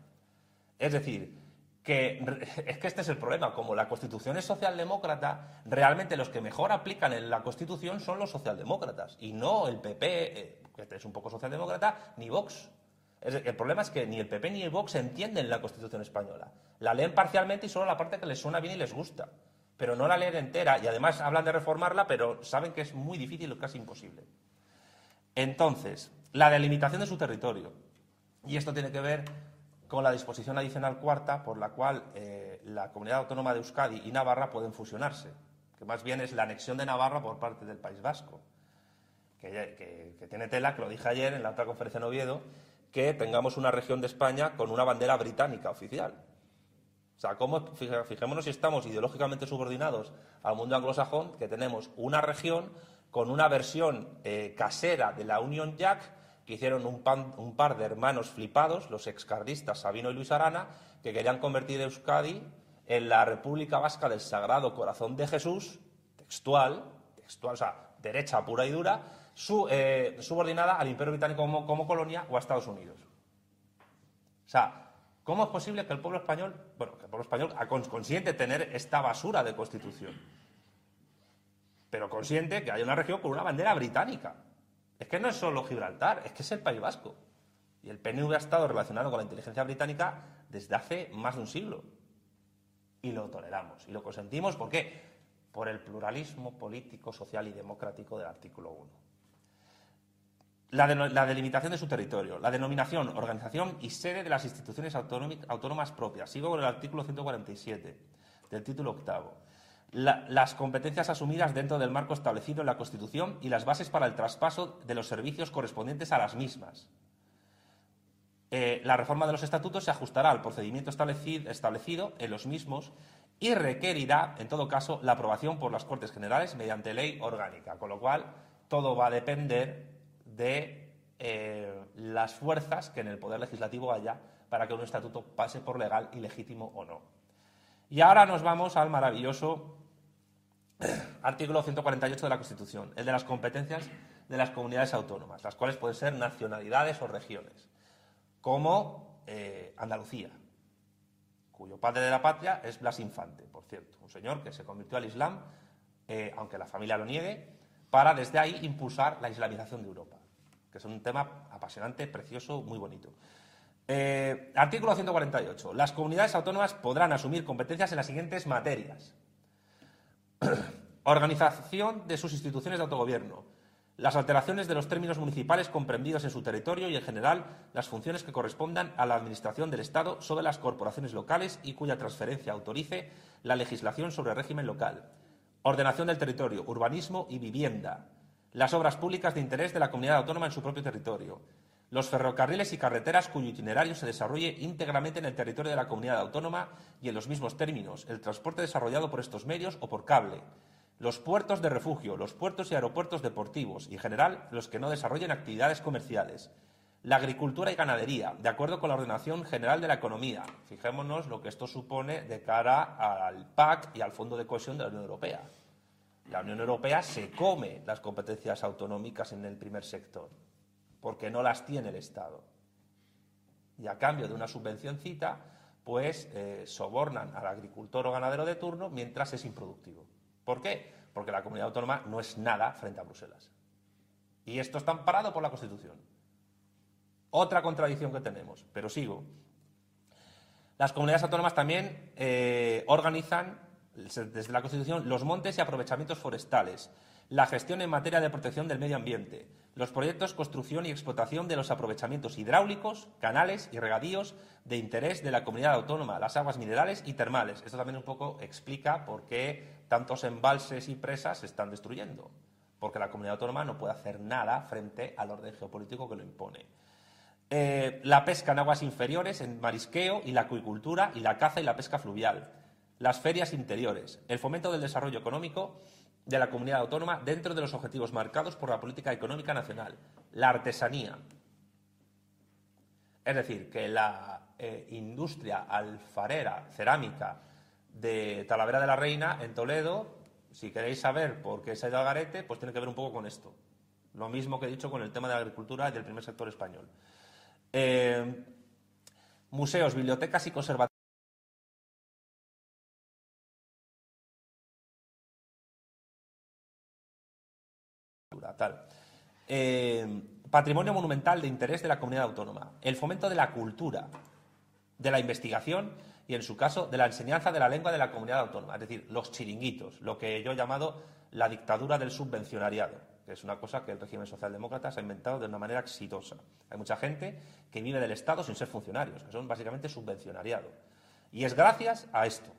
Es decir, que es que este es el problema, como la Constitución es socialdemócrata, realmente los que mejor aplican en la Constitución son los socialdemócratas y no el PP, eh, que es un poco socialdemócrata, ni Vox. El problema es que ni el PP ni el Vox entienden la Constitución española. La leen parcialmente y solo la parte que les suena bien y les gusta, pero no la leen entera y además hablan de reformarla, pero saben que es muy difícil o casi imposible. Entonces, la delimitación de su territorio. Y esto tiene que ver con la disposición adicional cuarta por la cual eh, la comunidad autónoma de Euskadi y Navarra pueden fusionarse, que más bien es la anexión de Navarra por parte del País Vasco, que, tiene tela, que lo dije ayer en la otra conferencia en Oviedo, que tengamos una región de España con una bandera británica oficial. O sea, ¿cómo, fijémonos si estamos ideológicamente subordinados al mundo anglosajón, que tenemos una región con una versión eh, casera de la Union Jack que hicieron un, un, par de hermanos flipados, los excardistas Sabino y Luis Arana, que querían convertir Euskadi en la República Vasca del Sagrado Corazón de Jesús, textual, textual, o sea, derecha pura y dura, eh, subordinada al Imperio Británico como, colonia o a Estados Unidos. O sea, ¿cómo es posible que el pueblo español, bueno, que el pueblo español consiente tener esta basura de constitución? Pero consiente que haya una región con una bandera británica. Es que no es solo Gibraltar, es que es el País Vasco. Y el PNV ha estado relacionado con la inteligencia británica desde hace más de un siglo. Y lo toleramos y lo consentimos. ¿Por qué? Por el pluralismo político, social y democrático del artículo 1. La, delimitación de su territorio, la denominación, organización y sede de las instituciones autónomas propias. Sigo con el artículo 147 del título octavo. las competencias asumidas dentro del marco establecido en la Constitución y las bases para el traspaso de los servicios correspondientes a las mismas. Eh, la reforma de los estatutos se ajustará al procedimiento establecido, en los mismos y requerirá, en todo caso, la aprobación por las Cortes Generales mediante ley orgánica, con lo cual todo va a depender de eh, las fuerzas que en el Poder Legislativo haya para que un estatuto pase por legal y legítimo o no. Y ahora nos vamos al maravilloso artículo 148 de la Constitución, el de las competencias de las comunidades autónomas, las cuales pueden ser nacionalidades o regiones como eh, Andalucía, cuyo padre de la patria es Blas Infante, por cierto, un señor que se convirtió al Islam, eh, aunque la familia lo niegue, para desde ahí impulsar la islamización de Europa, que es un tema apasionante, precioso, muy bonito. Eh, artículo 148. Las comunidades autónomas podrán asumir competencias en las siguientes materias. Organización de sus instituciones de autogobierno, las alteraciones de los términos municipales comprendidos en su territorio y, en general, las funciones que correspondan a la Administración del Estado sobre las corporaciones locales y cuya transferencia autorice la legislación sobre régimen local. Ordenación del territorio, urbanismo y vivienda. Las obras públicas de interés de la comunidad autónoma en su propio territorio. Los ferrocarriles y carreteras cuyo itinerario se desarrolle íntegramente en el territorio de la comunidad autónoma y en los mismos términos. El transporte desarrollado por estos medios o por cable los puertos de refugio, los puertos y aeropuertos deportivos y, en general, los que no desarrollen actividades comerciales. La agricultura y ganadería, de acuerdo con la ordenación general de la economía. Fijémonos lo que esto supone de cara al PAC y al Fondo de Cohesión de la Unión Europea. La Unión Europea se come las competencias autonómicas en el primer sector, porque no las tiene el Estado. Y a cambio de una subvencióncita, pues eh, sobornan al agricultor o ganadero de turno mientras es improductivo. ¿Por qué? Porque la comunidad autónoma no es nada frente a Bruselas. Y esto está amparado por la Constitución. Otra contradicción que tenemos, pero sigo. Las comunidades autónomas también eh, organizan, desde la Constitución, los montes y aprovechamientos forestales, la gestión en materia de protección del medio ambiente, los proyectos, construcción y explotación de los aprovechamientos hidráulicos, canales y regadíos de interés de la comunidad autónoma, las aguas minerales y termales. Esto también un poco explica por qué tantos embalses y presas se están destruyendo, porque la comunidad autónoma no puede hacer nada frente al orden geopolítico que lo impone. Eh, la pesca en aguas inferiores, en marisqueo y la acuicultura y la caza y la pesca fluvial, las ferias interiores, el fomento del desarrollo económico de la comunidad autónoma dentro de los objetivos marcados por la política económica nacional, la artesanía. Es decir, que la eh, industria alfarera, cerámica de Talavera de la Reina, en Toledo, si queréis saber por qué se ha ido al garete, pues tiene que ver un poco con esto. Lo mismo que he dicho con el tema de la agricultura y del primer sector español. Eh, museos, bibliotecas y conservatorios. Eh, patrimonio monumental de interés de la comunidad autónoma. El fomento de la cultura, de la investigación y, en su caso, de la enseñanza de la lengua de la comunidad autónoma. Es decir, los chiringuitos, lo que yo he llamado la dictadura del subvencionariado, que es una cosa que el régimen socialdemócrata se ha inventado de una manera exitosa. Hay mucha gente que vive del Estado sin ser funcionarios, que son básicamente subvencionariado. Y es gracias a esto,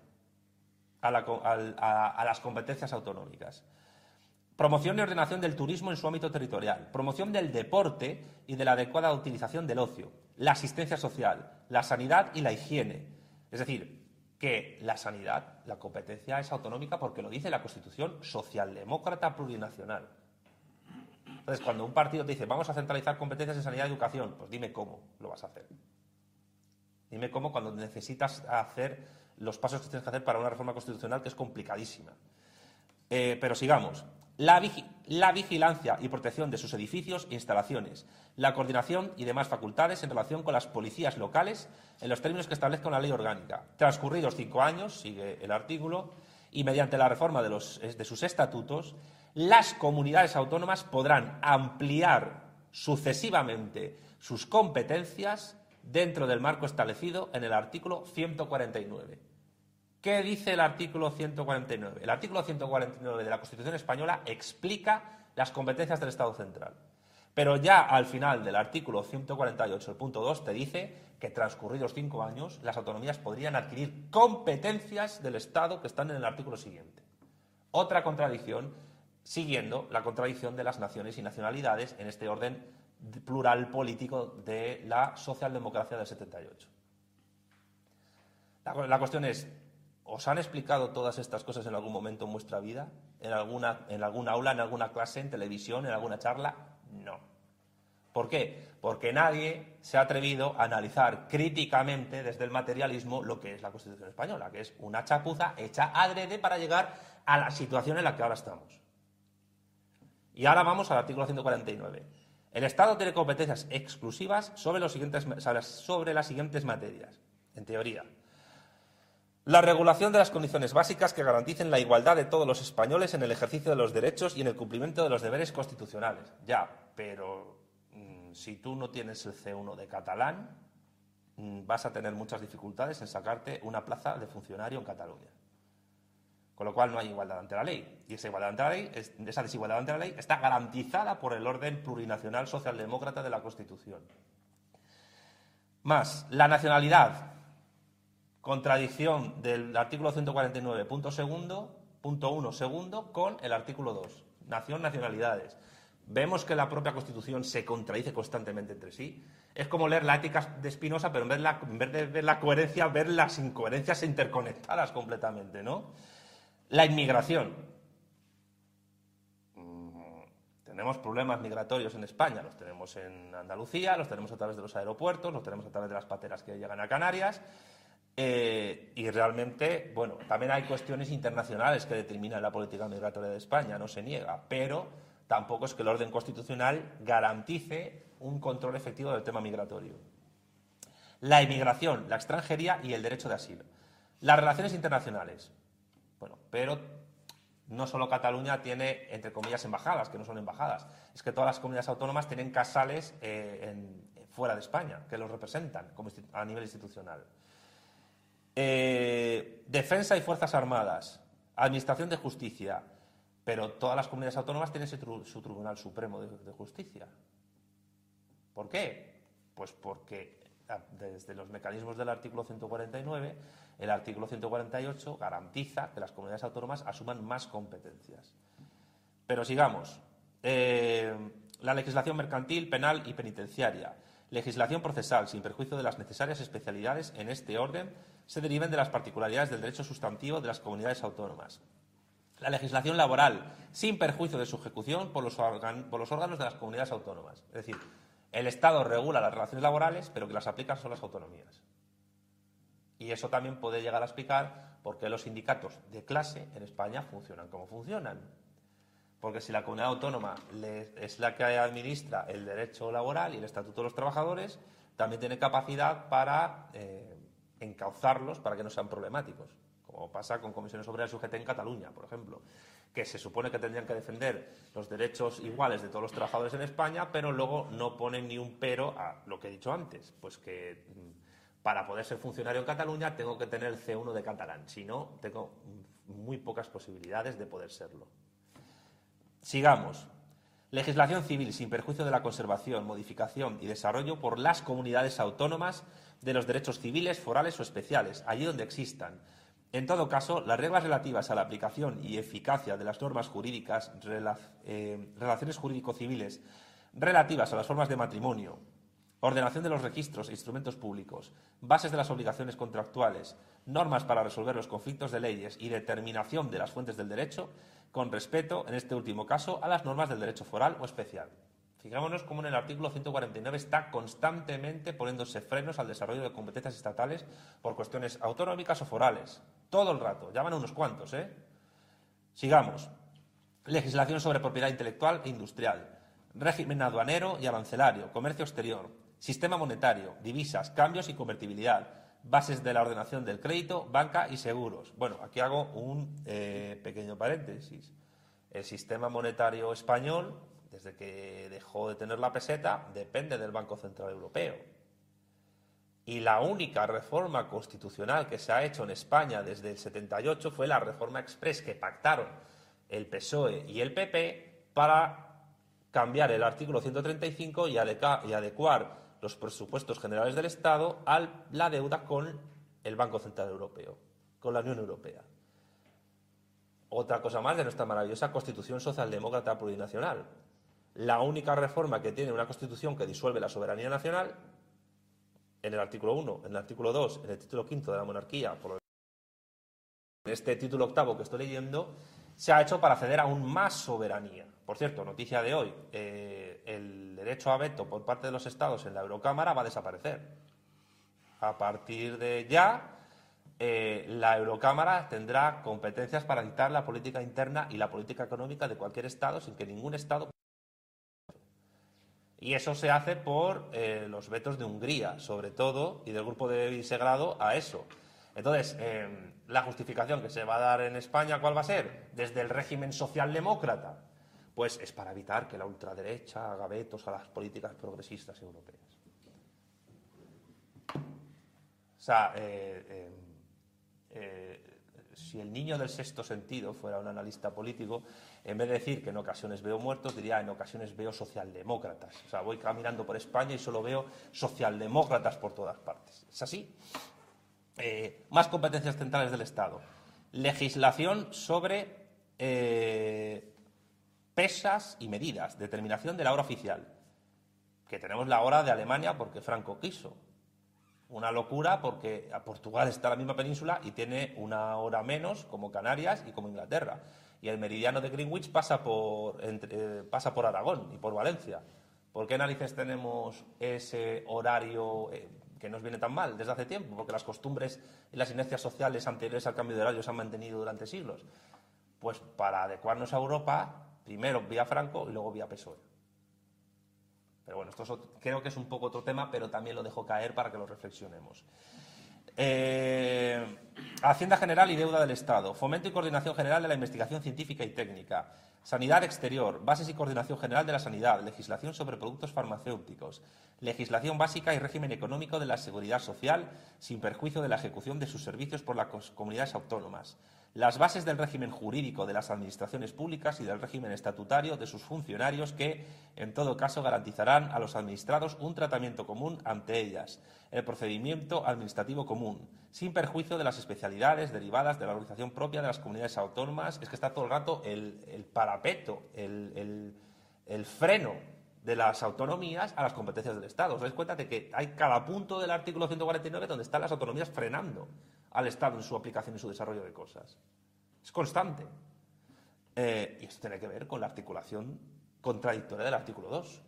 a las competencias autonómicas. Promoción y ordenación del turismo en su ámbito territorial. Promoción del deporte y de la adecuada utilización del ocio. La asistencia social, la sanidad y la higiene. Es decir, que la sanidad, la competencia es autonómica porque lo dice la Constitución socialdemócrata plurinacional. Entonces, cuando un partido te dice vamos a centralizar competencias en sanidad y educación, pues dime cómo lo vas a hacer. Dime cómo cuando necesitas hacer los pasos que tienes que hacer para una reforma constitucional que es complicadísima. Eh, pero sigamos. La, la, vigilancia y protección de sus edificios e instalaciones, la coordinación y demás facultades en relación con las policías locales en los términos que establezca una ley orgánica. Transcurridos cinco años, sigue el artículo, y mediante la reforma de sus estatutos, las comunidades autónomas podrán ampliar sucesivamente sus competencias dentro del marco establecido en el artículo 149. ¿Qué dice el artículo 149? El artículo 149 de la Constitución española explica las competencias del Estado central. Pero ya al final del artículo 148, el punto 2, te dice que transcurridos cinco años las autonomías podrían adquirir competencias del Estado que están en el artículo siguiente. Otra contradicción, siguiendo la contradicción de las naciones y nacionalidades en este orden plural político de la socialdemocracia del 78. La, cuestión es, ¿Os han explicado todas estas cosas en algún momento en vuestra vida? ¿En alguna, ¿En algún aula, en alguna clase, en televisión, en alguna charla? No. ¿Por qué? Porque nadie se ha atrevido a analizar críticamente desde el materialismo lo que es la Constitución española, que es una chapuza hecha adrede para llegar a la situación en la que ahora estamos. Y ahora vamos al artículo 149. El Estado tiene competencias exclusivas sobre, los siguientes, sobre las siguientes materias, en teoría la regulación de las condiciones básicas que garanticen la igualdad de todos los españoles en el ejercicio de los derechos y en el cumplimiento de los deberes constitucionales. Ya, pero mm, si tú no tienes el C1 de catalán, mm, vas a tener muchas dificultades en sacarte una plaza de funcionario en Cataluña. Con lo cual no hay igualdad ante la ley. Y esa, igualdad ante la ley, esa desigualdad ante la ley está garantizada por el orden plurinacional socialdemócrata de la Constitución. Más, la nacionalidad contradicción del artículo 149, punto segundo, punto 1 segundo, con el artículo 2, nación, nacionalidades. Vemos que la propia Constitución se contradice constantemente entre sí. Es como leer la ética de Spinoza, pero en vez, en vez de ver la coherencia, ver las incoherencias interconectadas completamente, ¿no? La inmigración. Mm, tenemos problemas migratorios en España, los tenemos en Andalucía, los tenemos a través de los aeropuertos, los tenemos a través de las pateras que llegan a Canarias. Eh, y realmente, bueno, también hay cuestiones internacionales que determinan la política migratoria de España, no se niega, pero tampoco es que el orden constitucional garantice un control efectivo del tema migratorio. La inmigración, la extranjería y el derecho de asilo. Las relaciones internacionales. Bueno, pero no solo Cataluña tiene, entre comillas, embajadas, que no son embajadas. Es que todas las comunidades autónomas tienen casales eh, fuera de España, que los representan a nivel institucional. Eh, defensa y Fuerzas Armadas, Administración de Justicia, pero todas las comunidades autónomas tienen su, Tribunal Supremo de, Justicia. ¿Por qué? Pues porque desde los mecanismos del artículo 149, el artículo 148 garantiza que las comunidades autónomas asuman más competencias. Pero sigamos. Eh, la legislación mercantil, penal y penitenciaria. Legislación procesal, sin perjuicio de las necesarias especialidades en este orden se deriven de las particularidades del derecho sustantivo de las comunidades autónomas. La legislación laboral, sin perjuicio de su ejecución por los, órganos de las comunidades autónomas. Es decir, el Estado regula las relaciones laborales, pero que las aplican son las autonomías. Y eso también puede llegar a explicar por qué los sindicatos de clase en España funcionan como funcionan. Porque si la comunidad autónoma es la que administra el derecho laboral y el estatuto de los trabajadores, también tiene capacidad para eh, encauzarlos para que no sean problemáticos, como pasa con comisiones obreras UGT en Cataluña, por ejemplo, que se supone que tendrían que defender los derechos iguales de todos los trabajadores en España, pero luego no ponen ni un pero a lo que he dicho antes, pues que mm, para poder ser funcionario en Cataluña tengo que tener el C1 de catalán, si no, tengo muy pocas posibilidades de poder serlo. Sigamos. Legislación civil sin perjuicio de la conservación, modificación y desarrollo por las comunidades autónomas de los derechos civiles, forales o especiales, allí donde existan. En todo caso, las reglas relativas a la aplicación y eficacia de las normas jurídicas, eh, relaciones jurídico-civiles relativas a las formas de matrimonio, ordenación de los registros e instrumentos públicos, bases de las obligaciones contractuales, normas para resolver los conflictos de leyes y determinación de las fuentes del derecho, con respeto, en este último caso, a las normas del derecho foral o especial. Fijémonos cómo en el artículo 149 está constantemente poniéndose frenos al desarrollo de competencias estatales por cuestiones autonómicas o forales. Todo el rato. Ya van unos cuantos, ¿eh? Sigamos. Legislación sobre propiedad intelectual e industrial. Régimen aduanero y arancelario. Comercio exterior. Sistema monetario. Divisas. Cambios y convertibilidad. Bases de la ordenación del crédito, banca y seguros. Bueno, aquí hago un eh, pequeño paréntesis. El sistema monetario español desde que dejó de tener la peseta, depende del Banco Central Europeo. Y la única reforma constitucional que se ha hecho en España desde el 78 fue la reforma express que pactaron el PSOE y el PP para cambiar el artículo 135 y, adecuar los presupuestos generales del Estado a la deuda con el Banco Central Europeo, con la Unión Europea. Otra cosa más de nuestra maravillosa Constitución Socialdemócrata Plurinacional, la única reforma que tiene una Constitución que disuelve la soberanía nacional, en el artículo 1, en el artículo 2, en el título 5 de la monarquía, en este título octavo que estoy leyendo, se ha hecho para ceder aún más soberanía. Por cierto, noticia de hoy, eh, el derecho a veto por parte de los estados en la Eurocámara va a desaparecer. A partir de ya, eh, la Eurocámara tendrá competencias para dictar la política interna y la política económica de cualquier estado sin que ningún estado y eso se hace por eh, los vetos de Hungría, sobre todo, y del grupo de Visegrado a eso. Entonces, em, la justificación que se va a dar en España, ¿cuál va a ser? Desde el régimen socialdemócrata. Pues es para evitar que la ultraderecha haga vetos a las políticas progresistas europeas. O sea, eh, em, eh, si el niño del sexto sentido fuera un analista político, en vez de decir que en ocasiones veo muertos, diría en ocasiones veo socialdemócratas. O sea, voy caminando por España y solo veo socialdemócratas por todas partes. ¿Es así? Eh, más competencias centrales del Estado. Legislación sobre eh, pesas y medidas. Determinación de la hora oficial. Que tenemos la hora de Alemania porque Franco quiso. Una locura porque Portugal está en la misma península y tiene una hora menos como Canarias y como Inglaterra. Y el meridiano de Greenwich pasa por, eh, pasa por Aragón y por Valencia. ¿Por qué narices tenemos ese horario eh, que nos viene tan mal desde hace tiempo? Porque las costumbres y las inercias sociales anteriores al cambio de horario se han mantenido durante siglos. Pues para adecuarnos a Europa, primero vía Franco y luego vía PSOE. Pero bueno, esto creo que es un poco otro tema, pero también lo dejo caer para que lo reflexionemos. Eh, Hacienda General y deuda del Estado. Fomento y coordinación general de la investigación científica y técnica. Sanidad exterior. Bases y coordinación general de la sanidad. Legislación sobre productos farmacéuticos. Legislación básica y régimen económico de la seguridad social, sin perjuicio de la ejecución de sus servicios por las comunidades autónomas las bases del régimen jurídico de las administraciones públicas y del régimen estatutario de sus funcionarios que, en todo caso, garantizarán a los administrados un tratamiento común ante ellas, el procedimiento administrativo común, sin perjuicio de las especialidades derivadas de la organización propia de las comunidades autónomas. Es que está todo el rato el, parapeto, el, freno de las autonomías a las competencias del Estado. Os dais cuenta de que hay cada punto del artículo 149 donde están las autonomías frenando al Estado en su aplicación y su desarrollo de cosas. Es constante. Eh, y esto tiene que ver con la articulación contradictoria del artículo 2.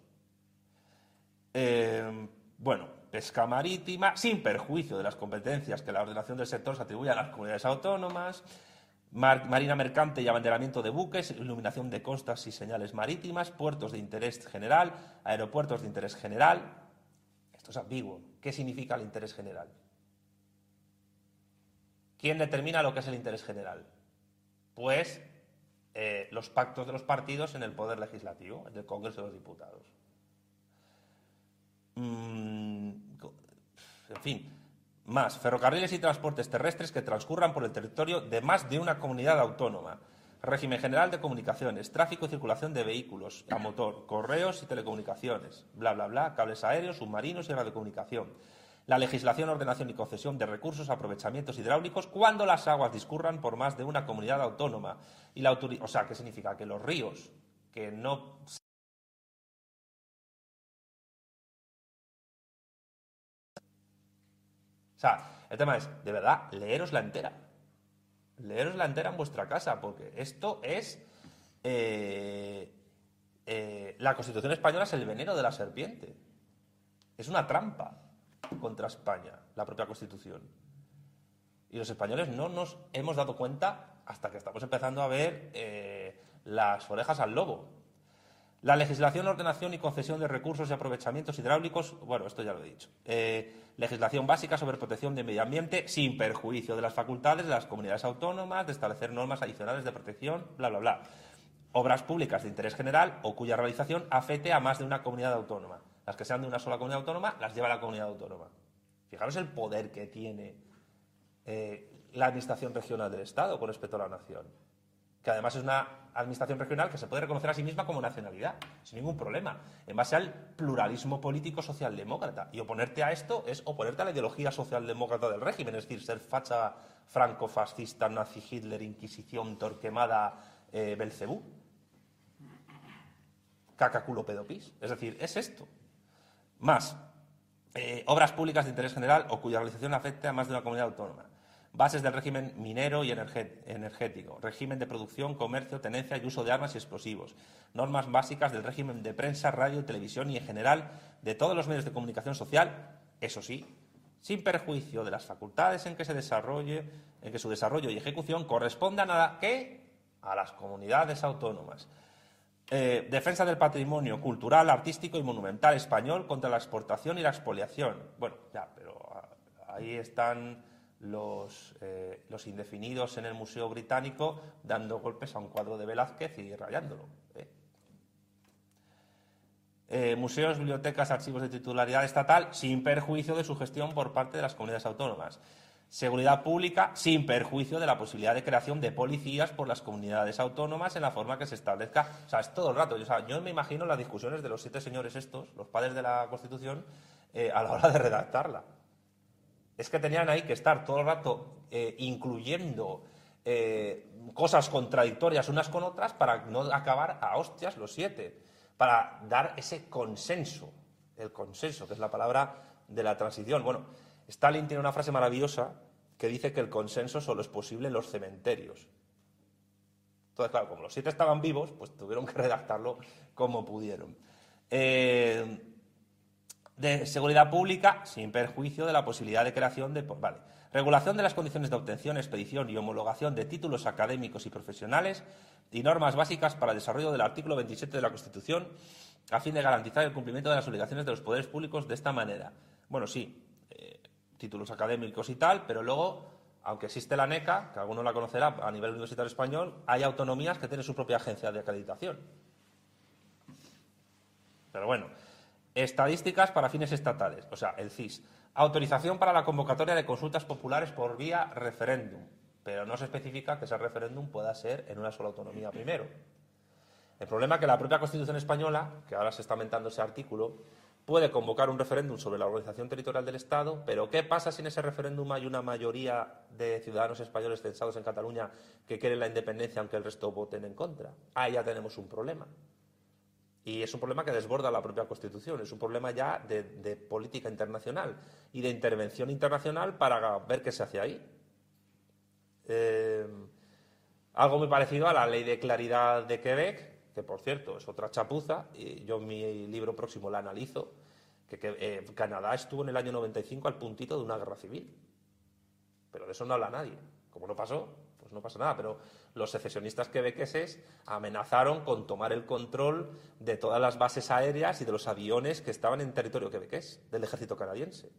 Eh, bueno, pesca marítima, sin perjuicio de las competencias que la ordenación del sector se atribuye a las comunidades autónomas, marina mercante y abanderamiento de buques, iluminación de costas y señales marítimas, puertos de interés general, aeropuertos de interés general. Esto es ambiguo. ¿Qué significa el interés general? ¿Quién determina lo que es el interés general? Pues eh, los pactos de los partidos en el poder legislativo, en el Congreso de los Diputados. Mm, en fin, más ferrocarriles y transportes terrestres que transcurran por el territorio de más de una comunidad autónoma. Régimen general de comunicaciones, tráfico y circulación de vehículos a motor, correos y telecomunicaciones, bla, bla, bla, cables aéreos, submarinos y radiocomunicación la legislación, ordenación y concesión de recursos, aprovechamientos hidráulicos cuando las aguas discurran por más de una comunidad autónoma. Y la o sea, ¿qué significa? Que los ríos que no O sea, el tema es, de verdad, leeros la entera. Leeros la entera en vuestra casa, porque esto es. Eh, eh, la Constitución española es el veneno de la serpiente. Es una trampa contra España, la propia Constitución. Y los españoles no nos hemos dado cuenta hasta que estamos empezando a ver eh, las orejas al lobo. La legislación, ordenación y concesión de recursos y aprovechamientos hidráulicos, bueno, esto ya lo he dicho. Eh, legislación básica sobre protección del medio ambiente sin perjuicio de las facultades de las comunidades autónomas de establecer normas adicionales de protección, bla, bla, bla. Obras públicas de interés general o cuya realización afecte a más de una comunidad autónoma. Las que sean de una sola comunidad autónoma las lleva la comunidad autónoma. Fijaros el poder que tiene eh, la administración regional del Estado con respecto a la nación. Que además es una administración regional que se puede reconocer a sí misma como nacionalidad, sin ningún problema, en base al pluralismo político socialdemócrata. Y oponerte a esto es oponerte a la ideología socialdemócrata del régimen, es decir, ser facha franco-fascista, nazi, Hitler, Inquisición, Torquemada, eh, Belcebú. Cacaculo pedopis. Es decir, es esto. Más, eh, obras públicas de interés general o cuya realización afecte a más de una comunidad autónoma. Bases del régimen minero y energético. Régimen de producción, comercio, tenencia y uso de armas y explosivos. Normas básicas del régimen de prensa, radio, televisión y en general de todos los medios de comunicación social, eso sí, sin perjuicio de las facultades en que se desarrolle, en que su desarrollo y ejecución correspondan a ¿qué? a las comunidades autónomas. Eh, defensa del patrimonio cultural, artístico y monumental español contra la exportación y la expoliación. Bueno, ya, pero ah, ahí están los, eh, los indefinidos en el Museo Británico dando golpes a un cuadro de Velázquez y rayándolo. ¿eh? museos, bibliotecas, archivos de titularidad estatal sin perjuicio de su gestión por parte de las comunidades autónomas seguridad pública sin perjuicio de la posibilidad de creación de policías por las comunidades autónomas en la forma que se establezca. O sea, es todo el rato. Yo me imagino las discusiones de los siete señores estos, los padres de la Constitución, eh, a la hora de redactarla. Es que tenían ahí que estar todo el rato eh, incluyendo eh, cosas contradictorias unas con otras para no acabar a hostias los siete, para dar ese consenso, el consenso, que es la palabra de la transición. Bueno, Stalin tiene una frase maravillosa que dice que el consenso solo es posible en los cementerios. Entonces, claro, como los siete estaban vivos, pues tuvieron que redactarlo como pudieron. Eh, de seguridad pública, sin perjuicio de la posibilidad de creación de. Vale. Regulación de las condiciones de obtención, expedición y homologación de títulos académicos y profesionales y normas básicas para el desarrollo del artículo 27 de la Constitución a fin de garantizar el cumplimiento de las obligaciones de los poderes públicos de esta manera. Bueno, sí, títulos académicos y tal, pero luego, aunque existe la NECA, que alguno la conocerá a nivel universitario español, hay autonomías que tienen su propia agencia de acreditación. Pero bueno, estadísticas para fines estatales, o sea, el CIS. Autorización para la convocatoria de consultas populares por vía referéndum, pero no se especifica que ese referéndum pueda ser en una sola autonomía primero. El problema es que la propia Constitución española, que ahora se está aumentando ese artículo, puede convocar un referéndum sobre la organización territorial del Estado, pero ¿qué pasa si en ese referéndum hay una mayoría de ciudadanos españoles censados en Cataluña que quieren la independencia aunque el resto voten en contra? Ahí ya tenemos un problema. Y es un problema que desborda la propia Constitución, es un problema ya de, política internacional y de intervención internacional para ver qué se hace ahí. Eh, algo muy parecido a la ley de claridad de Quebec, que por cierto es otra chapuza, y yo en mi libro próximo la analizo, que, eh, Canadá estuvo en el año 95 al puntito de una guerra civil. Pero de eso no habla nadie. Como no pasó, pues no pasa nada. Pero los secesionistas quebequeses amenazaron con tomar el control de todas las bases aéreas y de los aviones que estaban en territorio quebequés, del ejército canadiense.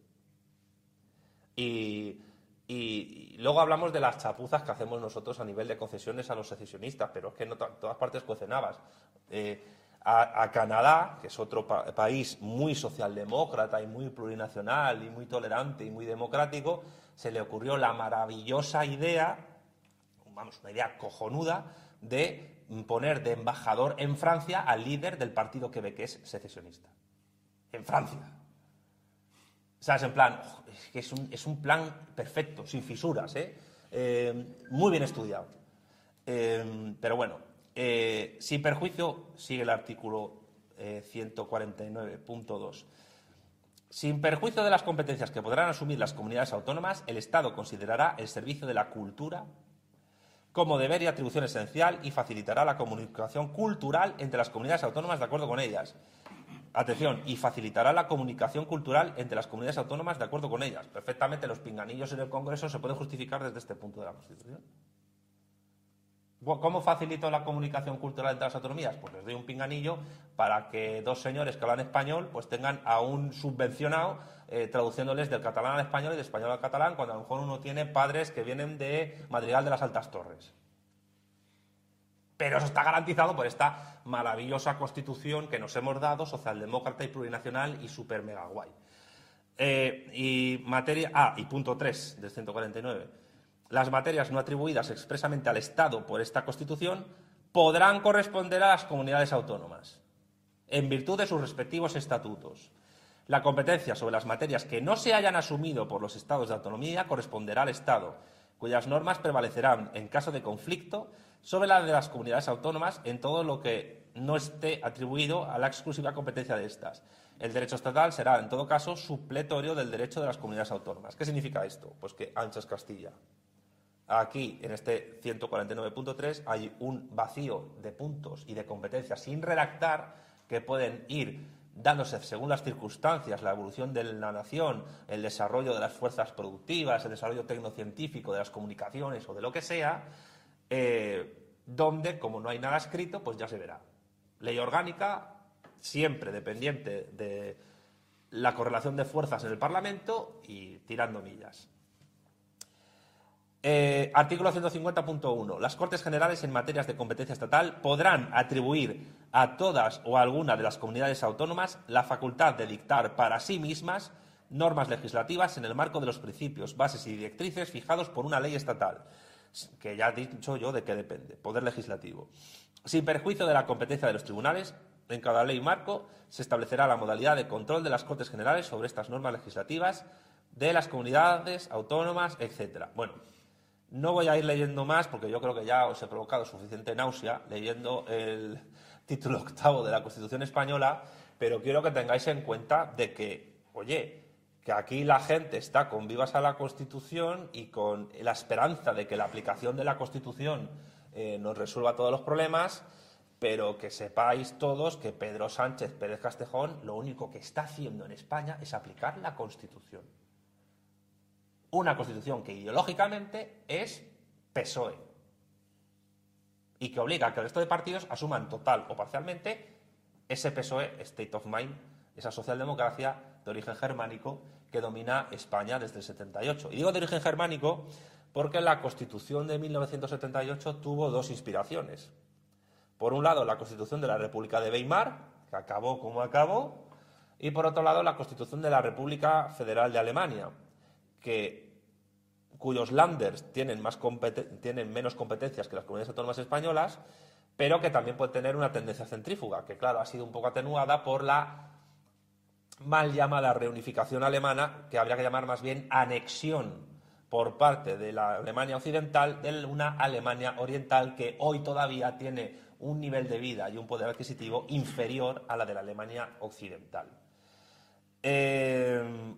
Y y, luego hablamos de las chapuzas que hacemos nosotros a nivel de concesiones a los secesionistas, pero es que en todas partes cocenabas. Eh, a, Canadá, que es otro país muy socialdemócrata y muy plurinacional y muy tolerante y muy democrático, se le ocurrió la maravillosa idea, vamos, una idea cojonuda, de poner de embajador en Francia al líder del partido quebequés secesionista. En Francia. ¿Sabes? En plan, es, que es, un, es, un, plan perfecto, sin fisuras, ¿eh? eh muy bien estudiado. Eh, pero bueno, eh, sin perjuicio, sigue el artículo 149.2. Sin perjuicio de las competencias que podrán asumir las comunidades autónomas, el Estado considerará el servicio de la cultura como deber y atribución esencial y facilitará la comunicación cultural entre las comunidades autónomas de acuerdo con ellas. Atención, y facilitará la comunicación cultural entre las comunidades autónomas de acuerdo con ellas. Perfectamente los pinganillos en el Congreso se pueden justificar desde este punto de la Constitución. ¿Cómo facilito la comunicación cultural entre las autonomías? Pues les doy un pinganillo para que dos señores que hablan español pues tengan a un subvencionado eh, traduciéndoles del catalán al español y del español al catalán, cuando a lo mejor uno tiene padres que vienen de Madrigal de las Altas Torres. Pero eso está garantizado por esta maravillosa constitución que nos hemos dado, socialdemócrata y plurinacional y super mega guay. Eh, y materia. Ah, y punto 3 del 149 las materias no atribuidas expresamente al Estado por esta Constitución podrán corresponder a las comunidades autónomas, en virtud de sus respectivos estatutos. La competencia sobre las materias que no se hayan asumido por los estados de autonomía corresponderá al Estado, cuyas normas prevalecerán, en caso de conflicto, sobre las de las comunidades autónomas en todo lo que no esté atribuido a la exclusiva competencia de estas. El derecho estatal será, en todo caso, supletorio del derecho de las comunidades autónomas. ¿Qué significa esto? Pues que ancha es Castilla. Aquí, en este 149.3, hay un vacío de puntos y de competencias sin redactar que pueden ir dándose según las circunstancias, la evolución de la nación, el desarrollo de las fuerzas productivas, el desarrollo tecnocientífico de las comunicaciones o de lo que sea, eh, donde, como no hay nada escrito, pues ya se verá. Ley orgánica, siempre dependiente de la correlación de fuerzas en el Parlamento y tirando millas. Eh, artículo 150.1. Las Cortes Generales en materias de competencia estatal podrán atribuir a todas o alguna de las comunidades autónomas la facultad de dictar para sí mismas normas legislativas en el marco de los principios, bases y directrices fijados por una ley estatal, que ya he dicho yo de qué depende, poder legislativo. Sin perjuicio de la competencia de los tribunales, en cada ley marco se establecerá la modalidad de control de las Cortes Generales sobre estas normas legislativas de las comunidades autónomas, etcétera. Bueno, no voy a ir leyendo más porque yo creo que ya os he provocado suficiente náusea leyendo el título octavo de la Constitución española, pero quiero que tengáis en cuenta de que, oye, que aquí la gente está con vivas a la Constitución y con la esperanza de que la aplicación de la Constitución eh, nos resuelva todos los problemas, pero que sepáis todos que Pedro Sánchez Pérez Castejón lo único que está haciendo en España es aplicar la Constitución. Una constitución que ideológicamente es PSOE y que obliga a que el resto de partidos asuman total o parcialmente ese PSOE, State of Mind, esa socialdemocracia de origen germánico que domina España desde el 78. Y digo de origen germánico porque la Constitución de 1978 tuvo dos inspiraciones. Por un lado, la Constitución de la República de Weimar, que acabó como acabó, y por otro lado, la Constitución de la República Federal de Alemania, que, cuyos landers tienen, menos competencias que las comunidades autónomas españolas, pero que también puede tener una tendencia centrífuga, que claro, ha sido un poco atenuada por la mal llamada reunificación alemana, que habría que llamar más bien anexión por parte de la Alemania occidental de una Alemania oriental que hoy todavía tiene un nivel de vida y un poder adquisitivo inferior a la de la Alemania occidental. Eh,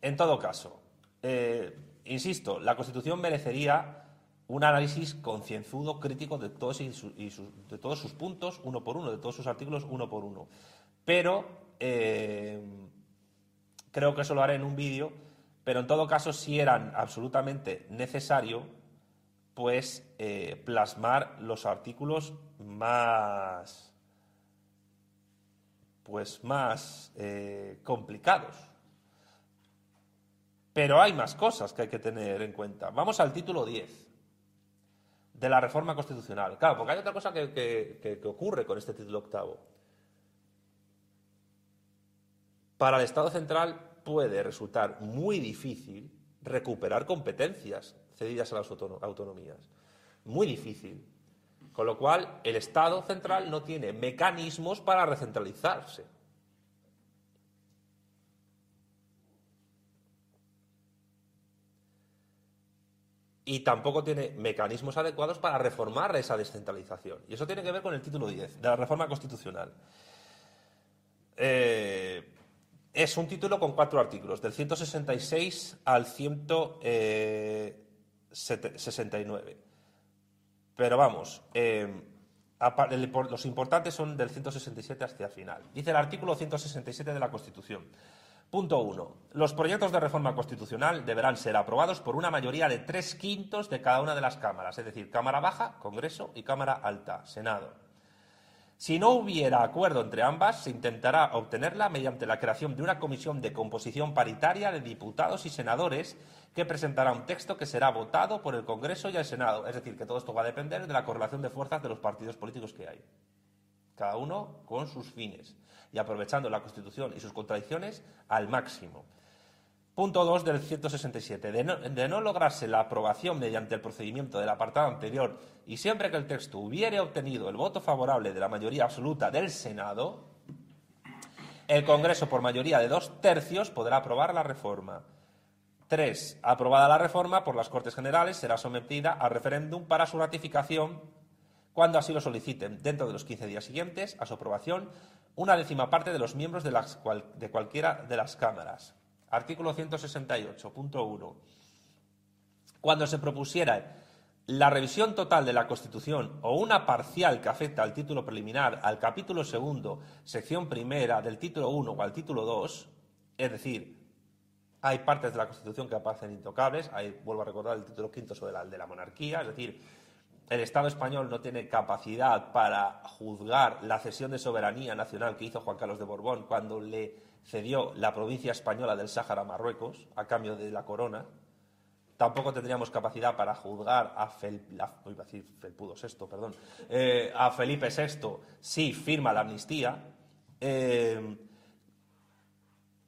en todo caso, eh, insisto, la Constitución merecería un análisis concienzudo, crítico de todos sus puntos, uno por uno, de todos sus artículos, uno por uno. Pero eh, creo que eso lo haré en un vídeo, pero en todo caso si era absolutamente necesario pues eh, plasmar los artículos más pues más complicados pero hay más cosas que hay que tener en cuenta. Vamos al título 10 de la reforma constitucional. Claro, porque hay otra cosa que, ocurre con este título octavo. Para el Estado central puede resultar muy difícil recuperar competencias cedidas a las autonomías. Muy difícil. Con lo cual, el Estado central no tiene mecanismos para recentralizarse. y tampoco tiene mecanismos adecuados para reformar esa descentralización. Y eso tiene que ver con el título 10 de la reforma constitucional. Eh, es un título con cuatro artículos, del 166 al 170. 69. Pero vamos, eh, los importantes son del 167 hasta el final. Dice el artículo 167 de la Constitución. Punto 1. Los proyectos de reforma constitucional deberán ser aprobados por una mayoría de tres quintos de cada una de las cámaras, es decir, Cámara Baja, Congreso y Cámara Alta, Senado. Si no hubiera acuerdo entre ambas, se intentará obtenerla mediante la creación de una comisión de composición paritaria de diputados y senadores que presentará un texto que será votado por el Congreso y el Senado. Es decir, que todo esto va a depender de la correlación de fuerzas de los partidos políticos que hay. Cada uno con sus fines y aprovechando la Constitución y sus contradicciones al máximo. Punto 2 del 167. De no, de no, lograrse la aprobación mediante el procedimiento del apartado anterior y siempre que el texto hubiere obtenido el voto favorable de la mayoría absoluta del Senado, el Congreso, por mayoría de dos tercios, podrá aprobar la reforma. 3. Aprobada la reforma por las Cortes Generales, será sometida a referéndum para su ratificación cuando así lo soliciten, dentro de los 15 días siguientes a su aprobación, una décima parte de los miembros de, cualquiera de las cámaras. Artículo 168.1. Cuando se propusiera la revisión total de la Constitución o una parcial que afecta al título preliminar, al capítulo segundo, sección primera, del título 1 o al título 2, es decir, hay partes de la Constitución que aparecen intocables, hay, vuelvo a recordar el título quinto sobre de la monarquía, es decir, el Estado español no tiene capacidad para juzgar la cesión de soberanía nacional que hizo Juan Carlos de Borbón cuando le cedió la provincia española del Sáhara a Marruecos a cambio de la corona. Tampoco tendríamos capacidad para juzgar a, perdón, eh, a Felipe VI si firma la amnistía. Eh,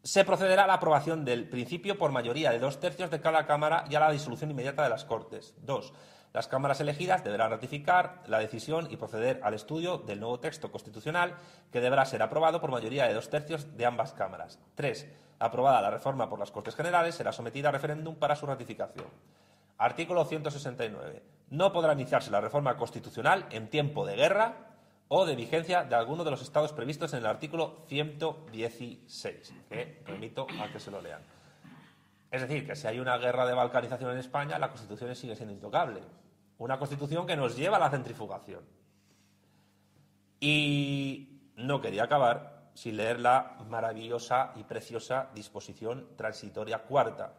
se procederá a la aprobación del principio por mayoría de dos tercios de cada Cámara y a la disolución inmediata de las Cortes. Dos, las cámaras elegidas deberán ratificar la decisión y proceder al estudio del nuevo texto constitucional que deberá ser aprobado por mayoría de dos tercios de ambas cámaras. Tres, aprobada la reforma por las Cortes Generales, será sometida a referéndum para su ratificación. Artículo 169. No podrá iniciarse la reforma constitucional en tiempo de guerra o de vigencia de alguno de los estados previstos en el artículo 116, que remito a que se lo lean. Es decir, que si hay una guerra de balcanización en España, la Constitución sigue siendo intocable. Una Constitución que nos lleva a la centrifugación. Y no quería acabar sin leer la maravillosa y preciosa disposición transitoria cuarta.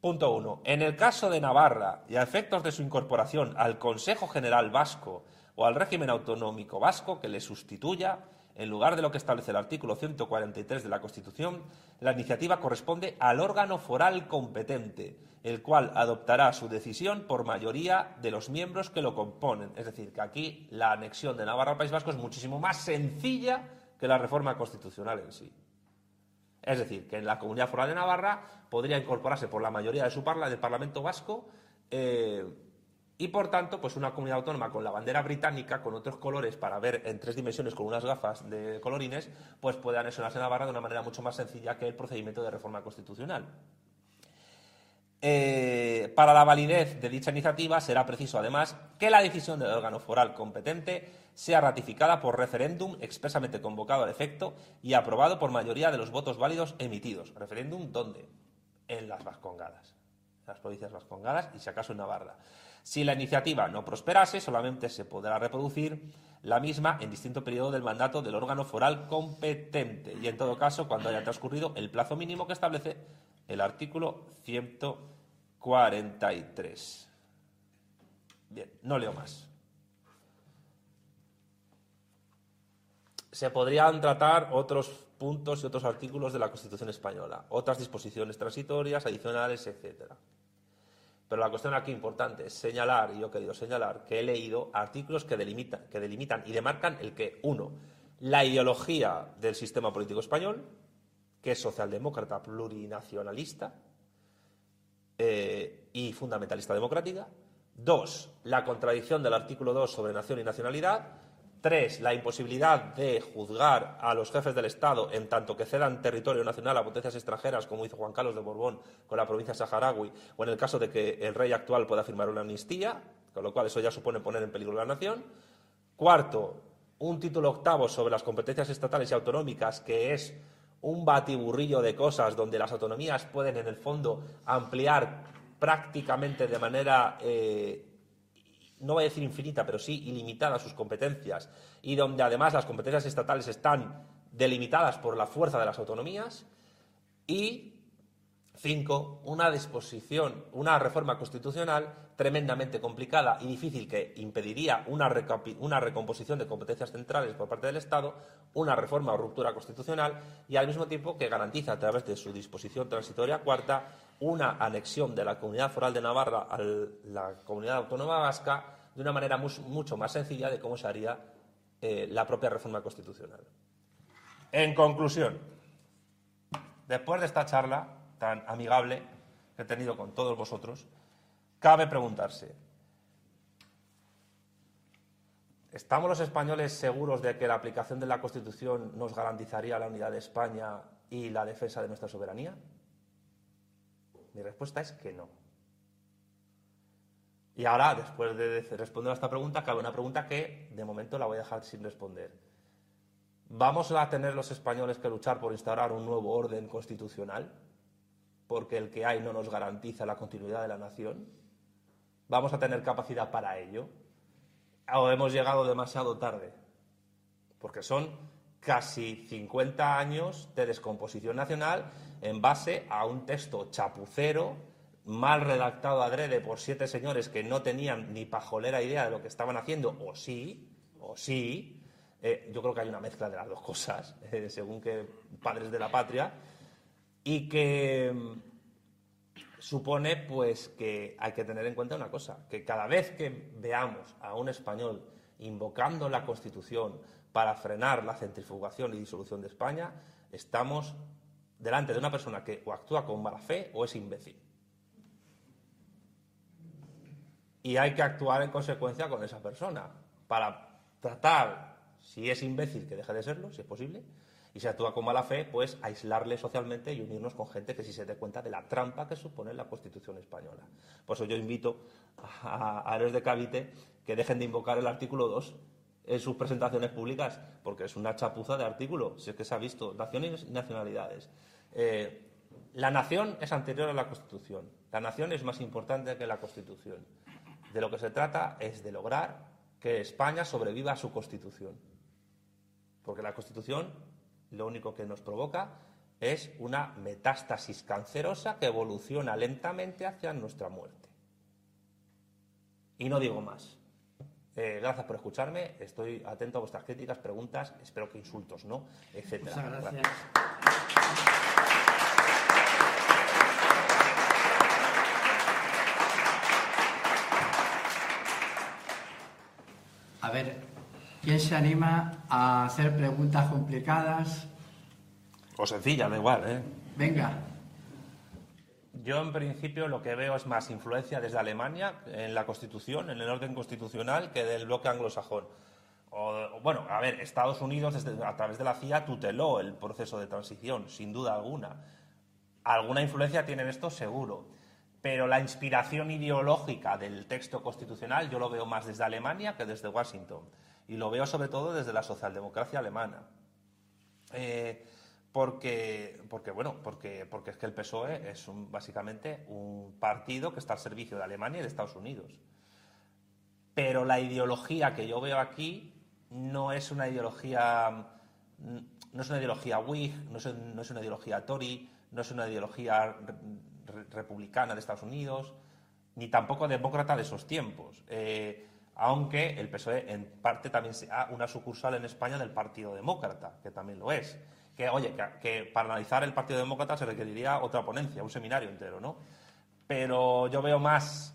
Punto uno. En el caso de Navarra y a efectos de su incorporación al Consejo General Vasco o al régimen autonómico vasco que le sustituya, en lugar de lo que establece el artículo 143 de la Constitución, la iniciativa corresponde al órgano foral competente, el cual adoptará su decisión por mayoría de los miembros que lo componen. Es decir, que aquí la anexión de Navarra al País Vasco es muchísimo más sencilla que la reforma constitucional en sí. Es decir, que en la Comunidad Foral de Navarra podría incorporarse por la mayoría de su parla del Parlamento Vasco eh, y por tanto, pues una comunidad autónoma con la bandera británica, con otros colores para ver en tres dimensiones con unas gafas de colorines, pues puede anexionarse a Navarra de una manera mucho más sencilla que el procedimiento de reforma constitucional. Eh, para la validez de dicha iniciativa será preciso, además, que la decisión del órgano foral competente sea ratificada por referéndum expresamente convocado al efecto y aprobado por mayoría de los votos válidos emitidos. ¿Referéndum dónde? En las Vascongadas, en las provincias Vascongadas y, si acaso, en Navarra. Si la iniciativa no prosperase, solamente se podrá reproducir la misma en distinto periodo del mandato del órgano foral competente y, en todo caso, cuando haya transcurrido el plazo mínimo que establece el artículo 143. Bien, no leo más. Se podrían tratar otros puntos y otros artículos de la Constitución española, otras disposiciones transitorias, adicionales, etcétera. Pero la cuestión aquí importante es señalar, y yo he querido señalar, que he leído artículos que delimitan, que delimitan y demarcan el que, uno, la ideología del sistema político español, que es socialdemócrata plurinacionalista eh, y fundamentalista democrática. Dos, la contradicción del artículo 2 sobre nación y nacionalidad. Tres, la imposibilidad de juzgar a los jefes del Estado en tanto que cedan territorio nacional a potencias extranjeras, como hizo Juan Carlos de Borbón con la provincia saharaui, o en el caso de que el rey actual pueda firmar una amnistía, con lo cual eso ya supone poner en peligro la nación. Cuarto, un título octavo sobre las competencias estatales y autonómicas, que es un batiburrillo de cosas donde las autonomías pueden, en el fondo, ampliar prácticamente de manera, eh, no voy a decir infinita, pero sí ilimitada sus competencias, y donde además las competencias estatales están delimitadas por la fuerza de las autonomías, y Cinco, una disposición, una reforma constitucional tremendamente complicada y difícil que impediría una, una, recomposición de competencias centrales por parte del Estado, una reforma o ruptura constitucional y al mismo tiempo que garantiza a través de su disposición transitoria cuarta una anexión de la Comunidad Foral de Navarra a la Comunidad Autónoma Vasca de una manera mucho más sencilla de cómo se haría eh, la propia reforma constitucional. En conclusión, después de esta charla, tan amigable que he tenido con todos vosotros, cabe preguntarse, ¿estamos los españoles seguros de que la aplicación de la Constitución nos garantizaría la unidad de España y la defensa de nuestra soberanía? Mi respuesta es que no. Y ahora, después de responder a esta pregunta, cabe una pregunta que de momento la voy a dejar sin responder. ¿Vamos a tener los españoles que luchar por instaurar un nuevo orden constitucional? porque el que hay no nos garantiza la continuidad de la nación? ¿Vamos a tener capacidad para ello? ¿O hemos llegado demasiado tarde? Porque son casi 50 años de descomposición nacional en base a un texto chapucero, mal redactado adrede por siete señores que no tenían ni pajolera idea de lo que estaban haciendo, o sí, o sí. Eh, yo creo que hay una mezcla de las dos cosas, eh, según que padres de la patria y que mm, supone pues que hay que tener en cuenta una cosa, que cada vez que veamos a un español invocando la Constitución para frenar la centrifugación y disolución de España, estamos delante de una persona que o actúa con mala fe o es imbécil. Y hay que actuar en consecuencia con esa persona para tratar, si es imbécil, que deje de serlo, si es posible, y se actúa con mala fe, pues aislarle socialmente y unirnos con gente que sí se dé cuenta de la trampa que supone la Constitución española. Por eso yo invito a, a de Cavite que dejen de invocar el artículo 2 en sus presentaciones públicas, porque es una chapuza de artículo, si es que se ha visto, naciones y nacionalidades. Eh, la nación es anterior a la Constitución, la nación es más importante que la Constitución. De lo que se trata es de lograr que España sobreviva a su Constitución, porque la Constitución lo único que nos provoca es una metástasis cancerosa que evoluciona lentamente hacia nuestra muerte. Y no digo más. Eh, gracias por escucharme. Estoy atento a vuestras críticas, preguntas, espero que insultos, ¿no? Etcétera. Muchas gracias. A ver, ¿Quién se anima a hacer preguntas complicadas? O sencillas, da igual, ¿eh? Venga. Yo, en principio, lo que veo es más influencia desde Alemania en la Constitución, en el orden constitucional, que del bloque anglosajón. Bueno, a ver, Estados Unidos, a través de la CIA, tuteló el proceso de transición, sin duda alguna. Alguna influencia tienen esto, seguro. Pero la inspiración ideológica del texto constitucional yo lo veo más desde Alemania que desde Washington y lo veo sobre todo desde la socialdemocracia alemana. Eh, porque, porque, bueno, porque, porque es que el PSOE es básicamente un partido que está al servicio de Alemania y de Estados Unidos. Pero la ideología que yo veo aquí no es una ideología, no es una ideología Whig, no es, no es una ideología Tory, no es una ideología republicana de Estados Unidos, ni tampoco demócrata de esos tiempos. Eh, aunque el PSOE en parte también sea una sucursal en España del Partido Demócrata, que también lo es. Que, oye, que, para analizar el Partido Demócrata se requeriría otra ponencia, un seminario entero, ¿no? Pero yo veo más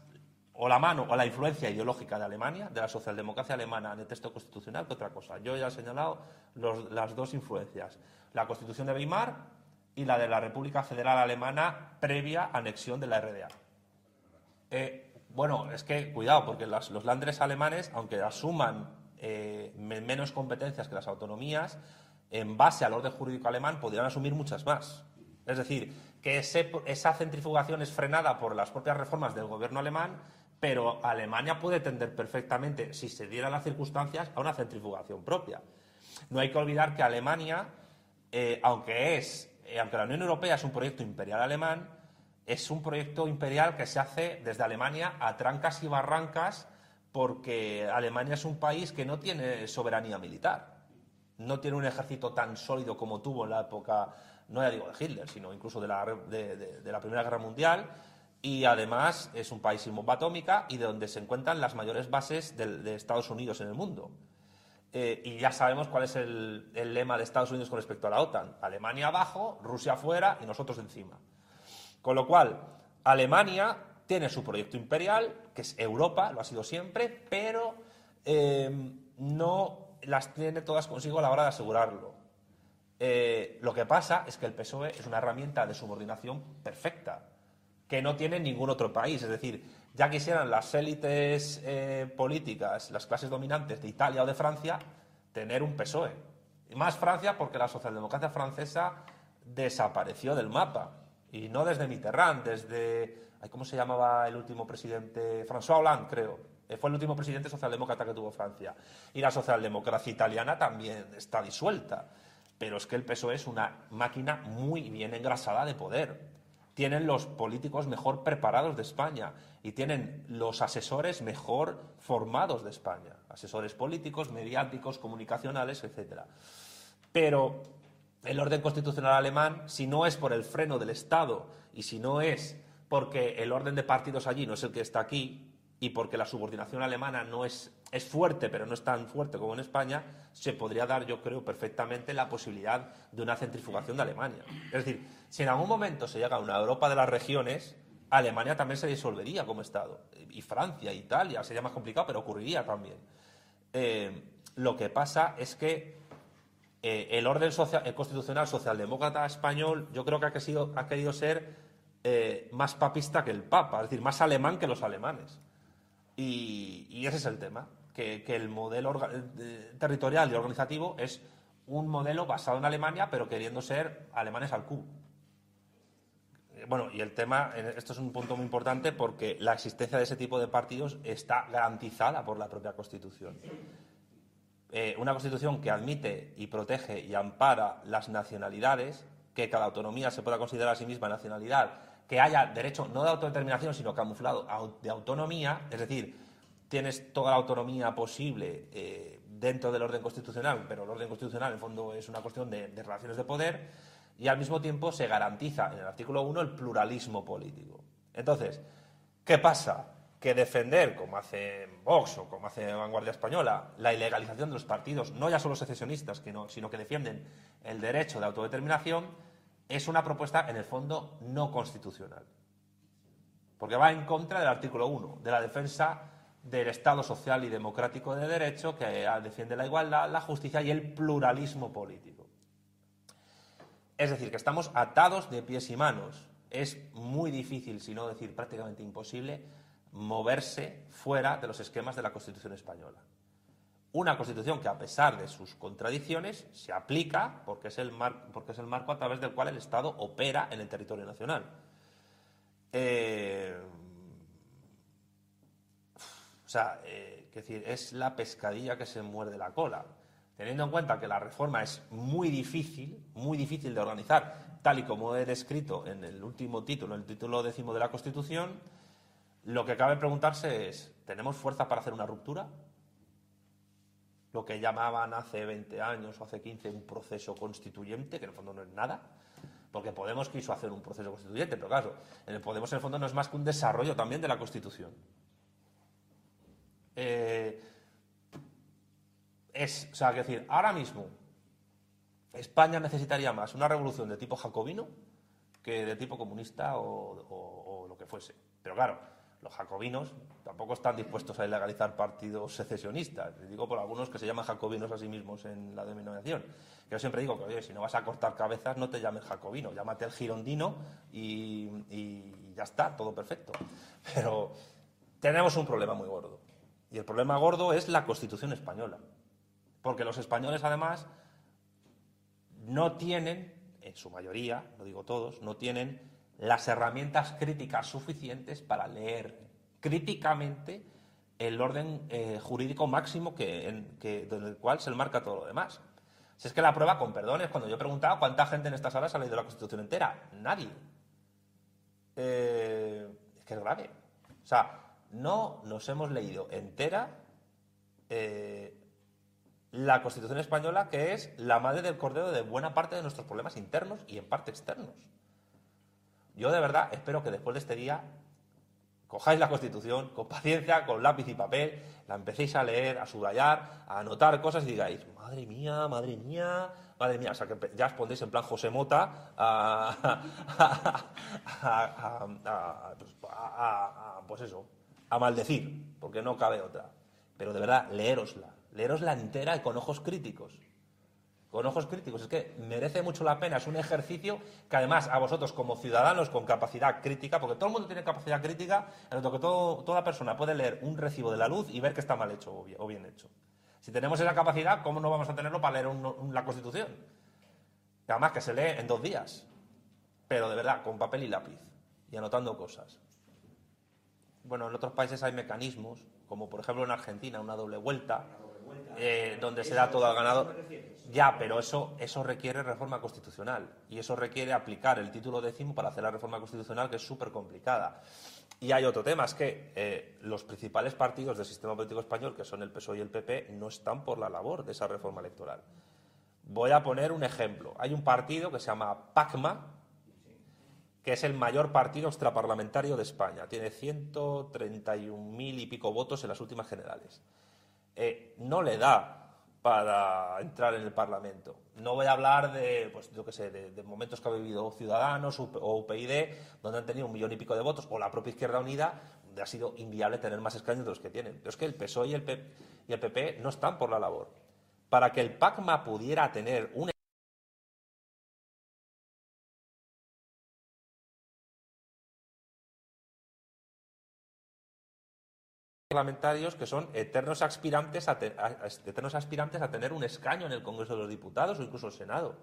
o la mano o la influencia ideológica de Alemania, de la socialdemocracia alemana en el texto constitucional, que otra cosa. Yo ya he señalado las dos influencias, la Constitución de Weimar y la de la República Federal Alemana previa anexión de la RDA. Eh, bueno, es que cuidado, porque los landres alemanes, aunque asuman eh, menos competencias que las autonomías, en base al orden jurídico alemán podrían asumir muchas más. Es decir, que esa centrifugación es frenada por las propias reformas del gobierno alemán, pero Alemania puede tender perfectamente, si se dieran las circunstancias, a una centrifugación propia. No hay que olvidar que Alemania, eh, aunque es, eh, aunque la Unión Europea es un proyecto imperial alemán, es un proyecto imperial que se hace desde Alemania a trancas y barrancas porque Alemania es un país que no tiene soberanía militar. No tiene un ejército tan sólido como tuvo en la época, no ya digo de Hitler, sino incluso de la, de, la Primera Guerra Mundial. Y además es un país sin bomba atómica y de donde se encuentran las mayores bases de, Estados Unidos en el mundo. Eh, y ya sabemos cuál es el, lema de Estados Unidos con respecto a la OTAN. Alemania abajo, Rusia afuera y nosotros encima. Con lo cual, Alemania tiene su proyecto imperial, que es Europa, lo ha sido siempre, pero eh, no las tiene todas consigo a la hora de asegurarlo. Eh, lo que pasa es que el PSOE es una herramienta de subordinación perfecta, que no tiene ningún otro país. Es decir, ya quisieran las élites eh, políticas, las clases dominantes de Italia o de Francia, tener un PSOE. Y más Francia porque la socialdemocracia francesa desapareció del mapa. Y no desde Mitterrand, desde. ¿Cómo se llamaba el último presidente? François Hollande, creo. Eh, fue el último presidente socialdemócrata que tuvo Francia. Y la socialdemocracia italiana también está disuelta. Pero es que el PSOE es una máquina muy bien engrasada de poder. Tienen los políticos mejor preparados de España y tienen los asesores mejor formados de España. Asesores políticos, mediáticos, comunicacionales, etc. Pero el orden constitucional alemán, si no es por el freno del Estado y si no es porque el orden de partidos allí no es el que está aquí y porque la subordinación alemana no es, es fuerte, pero no es tan fuerte como en España, se podría dar, yo creo, perfectamente la posibilidad de una centrifugación de Alemania. Es decir, si en algún momento se llega a una Europa de las regiones, Alemania también se disolvería como Estado. Y Francia, Italia, sería más complicado, pero ocurriría también. Eh, lo que pasa es que eh, el orden constitucional socialdemócrata español yo creo que ha, ha querido ser eh, más papista que el Papa, es decir, más alemán que los alemanes. Y, ese es el tema, que, el modelo territorial y organizativo es un modelo basado en Alemania, pero queriendo ser alemanes al Q. Bueno, y el tema, esto es un punto muy importante porque la existencia de ese tipo de partidos está garantizada por la propia Constitución. Eh, una constitución que admite y protege y ampara las nacionalidades, que cada autonomía se pueda considerar a sí misma nacionalidad, que haya derecho no de autodeterminación, sino camuflado de autonomía, es decir, tienes toda la autonomía posible eh, dentro del orden constitucional, pero el orden constitucional en fondo es una cuestión de, de relaciones de poder, y al mismo tiempo se garantiza en el artículo 1 el pluralismo político. Entonces, ¿qué pasa? que defender, como hace Vox o como hace Vanguardia Española, la ilegalización de los partidos, no ya solo secesionistas, sino que defienden el derecho de autodeterminación, es una propuesta, en el fondo, no constitucional. Porque va en contra del artículo 1, de la defensa del Estado social y democrático de derecho, que defiende la igualdad, la justicia y el pluralismo político. Es decir, que estamos atados de pies y manos. Es muy difícil, si no decir prácticamente imposible, moverse fuera de los esquemas de la Constitución española. Una Constitución que, a pesar de sus contradicciones, se aplica porque es el, marco a través del cual el Estado opera en el territorio nacional. Eh, o sea, eh, es la pescadilla que se muerde la cola. Teniendo en cuenta que la reforma es muy difícil, muy difícil de organizar, tal y como he descrito en el último título, el título décimo de la Constitución, lo que cabe preguntarse es, ¿tenemos fuerza para hacer una ruptura? Lo que llamaban hace 20 años o hace 15 un proceso constituyente, que en el fondo no es nada, porque Podemos quiso hacer un proceso constituyente, pero claro, en el Podemos en el fondo no es más que un desarrollo también de la Constitución. Eh, es, o sea, que decir, ahora mismo España necesitaría más una revolución de tipo jacobino que de tipo comunista o lo que fuese. Pero claro, los jacobinos tampoco están dispuestos a ilegalizar partidos secesionistas. Digo por algunos que se llaman jacobinos a sí mismos en la denominación. Yo siempre digo que, oye, si no vas a cortar cabezas, no te llames jacobino, llámate el girondino y, y ya está, todo perfecto. Pero tenemos un problema muy gordo. Y el problema gordo es la Constitución española. Porque los españoles, además, no tienen, en su mayoría, lo digo todos, no tienen las herramientas críticas suficientes para leer críticamente el orden eh, jurídico máximo que, en, el cual se marca todo lo demás. Si es que la prueba, con perdones, cuando yo he preguntado cuánta gente en esta sala ha leído la Constitución entera, nadie. eh, es que es grave. O sea, no nos hemos leído entera eh, la Constitución española, que es la madre del cordero de buena parte de nuestros problemas internos y en parte externos. Yo de verdad espero que después de este día cojáis la Constitución con paciencia, con lápiz y papel, la empecéis a leer, a subrayar, a anotar cosas y digáis, madre mía, madre mía, madre mía. O sea, que ya os pondréis en plan José Mota a, pues, eso, a maldecir, porque no cabe otra. Pero de verdad, leerosla, leerosla entera y con ojos críticos con ojos críticos. Es que merece mucho la pena, es un ejercicio que además a vosotros como ciudadanos con capacidad crítica, porque todo el mundo tiene capacidad crítica, en lo que toda persona puede leer un recibo de la luz y ver que está mal hecho o bien, hecho. Si tenemos esa capacidad, ¿cómo no vamos a tenerlo para leer la Constitución? además que se lee en dos días, pero de verdad, con papel y lápiz y anotando cosas. Bueno, en otros países hay mecanismos, como por ejemplo en Argentina, una doble vuelta, eh, donde se da todo al ganador. Ya, pero eso, eso requiere reforma constitucional y eso requiere aplicar el título décimo para hacer la reforma constitucional, que es súper complicada. Y hay otro tema, es que eh, los principales partidos del sistema político español, que son el PSOE y el PP, no están por la labor de esa reforma electoral. Voy a poner un ejemplo. Hay un partido que se llama PACMA, que es el mayor partido extraparlamentario de España. Tiene 131.000 y pico votos en las últimas generales. Eh, no le da para entrar en el Parlamento. No voy a hablar de, pues, yo qué sé, de, momentos que ha vivido Ciudadanos o UPyD, donde han tenido un millón y pico de votos, o la propia Izquierda Unida, donde ha sido inviable tener más escaños de los que tienen. Pero es que el PSOE y el, y el PP no están por la labor. Para que el PACMA pudiera tener un parlamentarios que son eternos aspirantes a, eternos aspirantes a tener un escaño en el Congreso de los Diputados o incluso el Senado.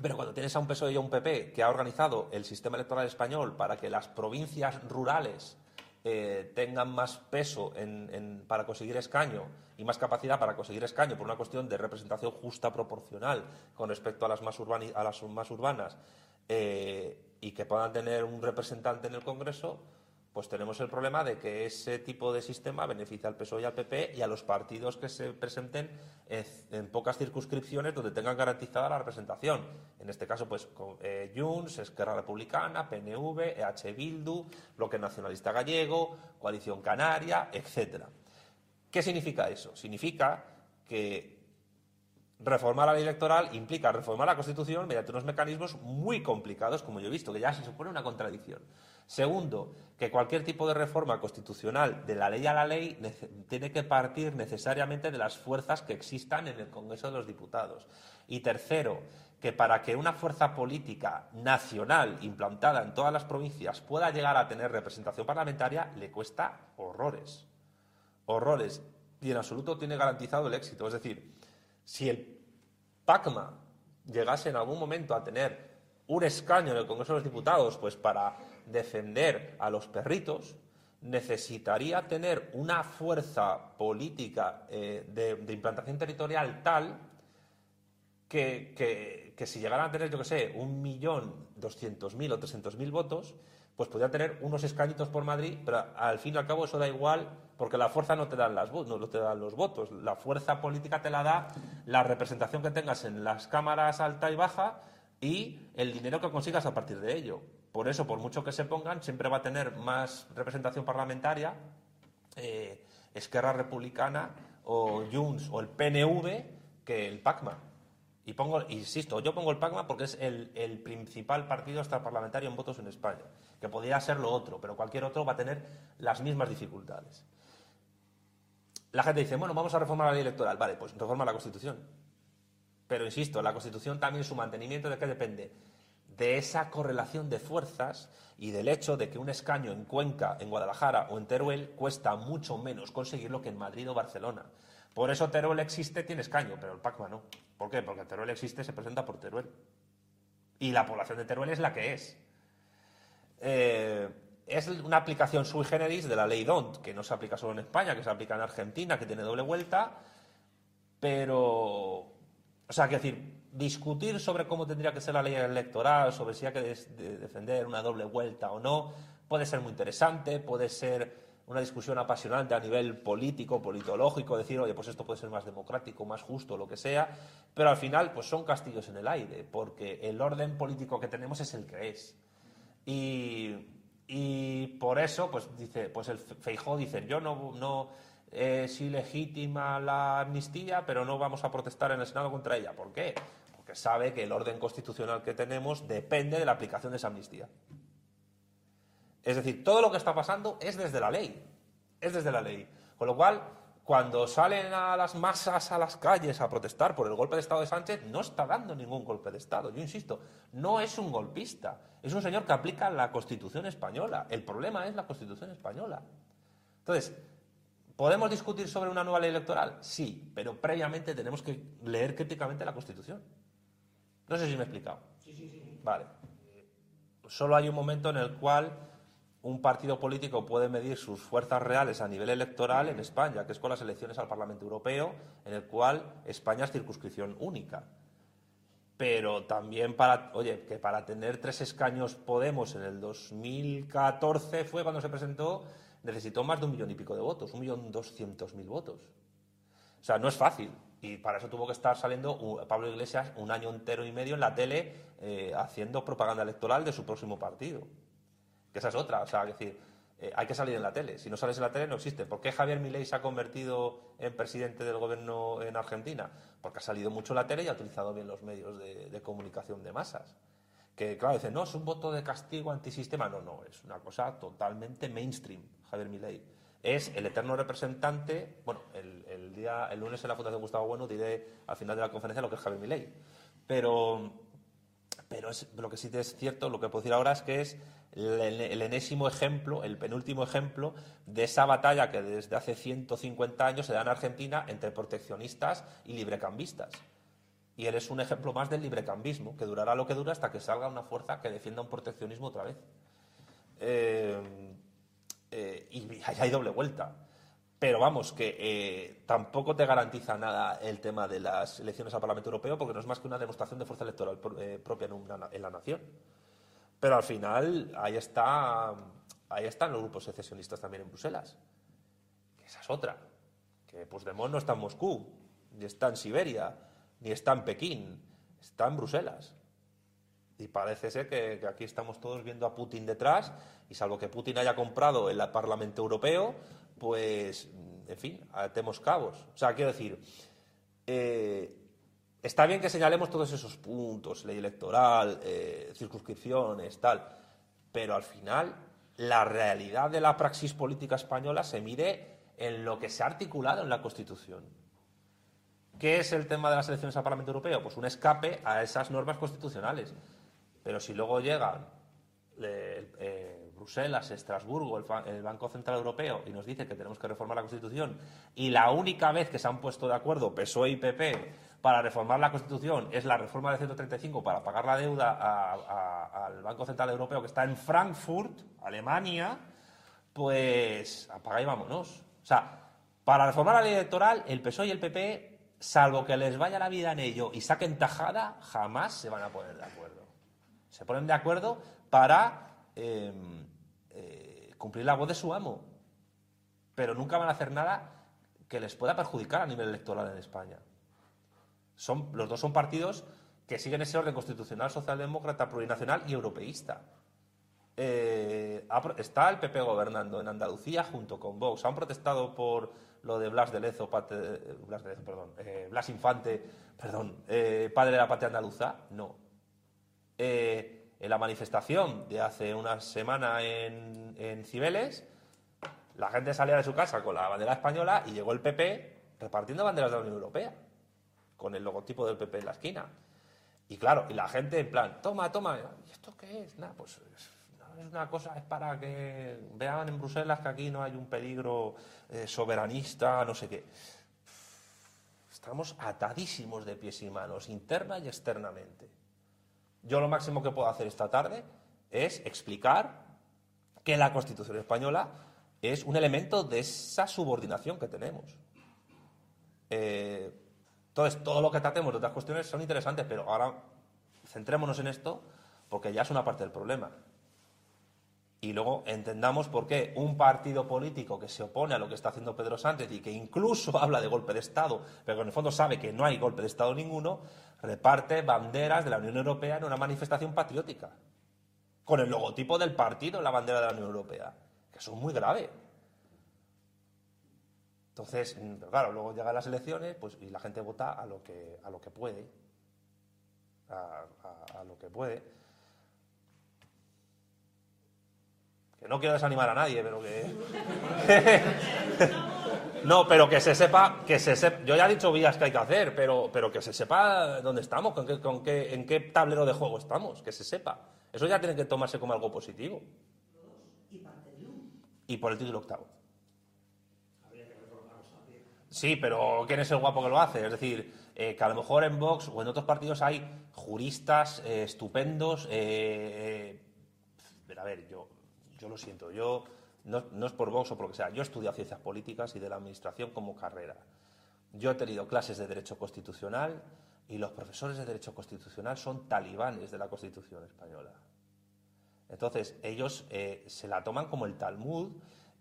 Pero cuando tienes a un PSOE y a un PP que ha organizado el sistema electoral español para que las provincias rurales eh, tengan más peso para conseguir escaño y más capacidad para conseguir escaño por una cuestión de representación justa proporcional con respecto a las más, urbanas eh, y que puedan tener un representante en el Congreso, pues tenemos el problema de que ese tipo de sistema beneficia al PSOE y al PP y a los partidos que se presenten en, pocas circunscripciones donde tengan garantizada la representación. En este caso, pues eh, Junts, Esquerra Republicana, PNV, EH Bildu, Bloque Nacionalista Gallego, Coalición Canaria, etcétera. ¿Qué significa eso? Significa que reformar la ley electoral implica reformar la Constitución mediante unos mecanismos muy complicados, como yo he visto, que ya se supone una contradicción. Segundo, que cualquier tipo de reforma constitucional de la ley a la ley tiene que partir necesariamente de las fuerzas que existan en el Congreso de los Diputados. Y tercero, que para que una fuerza política nacional implantada en todas las provincias pueda llegar a tener representación parlamentaria, le cuesta horrores. Horrores. Y en absoluto tiene garantizado el éxito. Es decir, si el PACMA llegase en algún momento a tener un escaño en el Congreso de los Diputados, pues para defender a los perritos, necesitaría tener una fuerza política eh, de, implantación territorial tal que, que, si llegaran a tener, yo que sé, un millón doscientos mil o trescientos mil votos, pues podría tener unos escañitos por Madrid, pero al fin y al cabo eso da igual, porque la fuerza no te dan, las, no te dan los votos. La fuerza política te la da la representación que tengas en las cámaras alta y baja y el dinero que consigas a partir de ello. Por eso, por mucho que se pongan, siempre va a tener más representación parlamentaria eh, Esquerra Republicana o Junts o el PNV que el PACMA. Y pongo, insisto, yo pongo el PACMA porque es el, principal partido extraparlamentario en votos en España, que podría ser lo otro, pero cualquier otro va a tener las mismas dificultades. La gente dice, bueno, vamos a reformar la ley electoral. Vale, pues reforma la Constitución. Pero insisto, la Constitución también su mantenimiento de qué depende? De esa correlación de fuerzas y del hecho de que un escaño en Cuenca, en Guadalajara o en Teruel cuesta mucho menos conseguirlo que en Madrid o Barcelona. Por eso Teruel existe, tiene escaño, pero el PACMA no. ¿Por qué? Porque Teruel existe, se presenta por Teruel. Y la población de Teruel es la que es. Eh, es una aplicación sui generis de la ley DONT, que no se aplica solo en España, que se aplica en Argentina, que tiene doble vuelta, pero. O sea, quiero decir, discutir sobre cómo tendría que ser la ley electoral, sobre si hay que defender una doble vuelta o no, puede ser muy interesante, puede ser una discusión apasionante a nivel político, politológico, decir, oye, pues esto puede ser más democrático, más justo, lo que sea, pero al final, pues son castillos en el aire, porque el orden político que tenemos es el que es. Y, por eso, pues dice, pues el Feijó dice, yo no, no es ilegítima la amnistía, pero no vamos a protestar en el Senado contra ella. ¿Por qué? Porque sabe que el orden constitucional que tenemos depende de la aplicación de esa amnistía. Es decir, todo lo que está pasando es desde la ley. Es desde la ley. Con lo cual, cuando salen a las masas a las calles a protestar por el golpe de Estado de Sánchez, no está dando ningún golpe de Estado. Yo insisto, no es un golpista. Es un señor que aplica la Constitución española. El problema es la Constitución española. Entonces, ¿podemos discutir sobre una nueva ley electoral? Sí, pero previamente tenemos que leer críticamente la Constitución. No sé si me he explicado. Sí, sí, sí. Vale. Solo hay un momento en el cual un partido político puede medir sus fuerzas reales a nivel electoral en España, que es con las elecciones al Parlamento Europeo, en el cual España es circunscripción única. Pero también para, oye, que para tener tres escaños Podemos en el 2014 fue cuando se presentó, necesitó más de un millón y pico de votos, un millón doscientos mil votos. O sea, no es fácil. Y para eso tuvo que estar saliendo Pablo Iglesias un año entero y medio en la tele eh, haciendo propaganda electoral de su próximo partido. Que esa es otra. O sea, decir, eh, hay que salir en la tele. Si no sales en la tele, no existe. ¿Por qué Javier Milei se ha convertido en presidente del gobierno en Argentina? Porque ha salido mucho en la tele y ha utilizado bien los medios de, comunicación de masas. Que, claro, dicen, no, es un voto de castigo antisistema. No, no, es una cosa totalmente mainstream, Javier Milei. Es el eterno representante. Bueno, el, día, el lunes en la Fundación Gustavo Bueno diré al final de la conferencia lo que es Javier Milei. Pero, pero es, lo que sí es cierto, lo que puedo decir ahora es que es el, enésimo ejemplo, el penúltimo ejemplo de esa batalla que desde hace 150 años se da en Argentina entre proteccionistas y librecambistas. Y él es un ejemplo más del librecambismo, que durará lo que dura hasta que salga una fuerza que defienda un proteccionismo otra vez. Eh, eh, y hay doble vuelta. Pero vamos, que eh, tampoco te garantiza nada el tema de las elecciones al Parlamento Europeo, porque no es más que una demostración de fuerza electoral propia en la nación. Pero al final, ahí, está, ahí están los grupos secesionistas también en Bruselas. esa es otra. Que Puigdemont no está en Moscú, ni está en Siberia, ni está en Pekín, está en Bruselas. Y parece ser que, aquí estamos todos viendo a Putin detrás, y salvo que Putin haya comprado el Parlamento Europeo, pues, en fin, atemos cabos. O sea, quiero decir, eh, Está bien que señalemos todos esos puntos, ley electoral, eh, circunscripciones, tal, pero al final la realidad de la praxis política española se mide en lo que se ha articulado en la Constitución. ¿Qué es el tema de las elecciones al Parlamento Europeo? Pues un escape a esas normas constitucionales. Pero si luego llegan eh, Bruselas, Estrasburgo, el, Banco Central Europeo y nos dice que tenemos que reformar la Constitución y la única vez que se han puesto de acuerdo PSOE y PP para reformar la Constitución es la reforma de 135 para pagar la deuda al Banco Central Europeo que está en Frankfurt, Alemania, pues apaga y vámonos. O sea, para reformar la ley electoral, el PSOE y el PP, salvo que les vaya la vida en ello y saquen tajada, jamás se van a poner de acuerdo. Se ponen de acuerdo para em, eh, cumplir la voz de su amo, pero nunca van a hacer nada que les pueda perjudicar a nivel electoral en España los dos son partidos que siguen ese orden constitucional, socialdemócrata, plurinacional y europeísta. Eh, está el PP gobernando en Andalucía junto con Vox. Han protestado por lo de Blas de Lezo, eh, Blas, de Lezo perdón, eh, Blas Infante, perdón, padre de la patria andaluza. No. en la manifestación de hace una semana en Cibeles, la gente salía de su casa con la bandera española y llegó el PP repartiendo banderas de la Unión Europea con el logotipo del PP en la esquina. Y claro, y la gente en plan, toma, toma, ¿y esto qué es? Nada, pues es una cosa, es para que vean en Bruselas que aquí no hay un peligro eh, soberanista, no sé qué. Estamos atadísimos de pies y manos, interna y externamente. Yo lo máximo que puedo hacer esta tarde es explicar que la Constitución española es un elemento de esa subordinación que tenemos. Eh, Entonces, todo lo que tratemos de otras cuestiones son interesantes, pero ahora centrémonos en esto porque ya es una parte del problema. Y luego entendamos por qué un partido político que se opone a lo que está haciendo Pedro Sánchez y que incluso habla de golpe de Estado, pero que en el fondo sabe que no hay golpe de Estado ninguno, reparte banderas de la Unión Europea en una manifestación patriótica, con el logotipo del partido en la bandera de la Unión Europea, que eso es muy grave. Entonces, claro, luego llegan las elecciones pues, y la gente vota a lo que, a lo que puede, a lo que puede. Que no quiero desanimar a nadie, pero que. no, pero que se sepa, que se sepa. Yo ya he dicho vías que hay que hacer, pero, pero que se sepa dónde estamos, con qué, con qué, en qué tablero de juego estamos, que se sepa. Eso ya tiene que tomarse como algo positivo. Y por el título octavo. Sí, pero ¿quién es el guapo que lo hace? Es decir, eh, que a lo mejor en Vox o en otros partidos hay juristas eh, estupendos. Eh, a ver, yo yo lo siento, yo no, es por Vox o por lo que sea, yo he estudiado ciencias políticas y de la administración como carrera. Yo he tenido clases de Derecho Constitucional y los profesores de Derecho Constitucional son talibanes de la Constitución española. Entonces, ellos eh, se la toman como el Talmud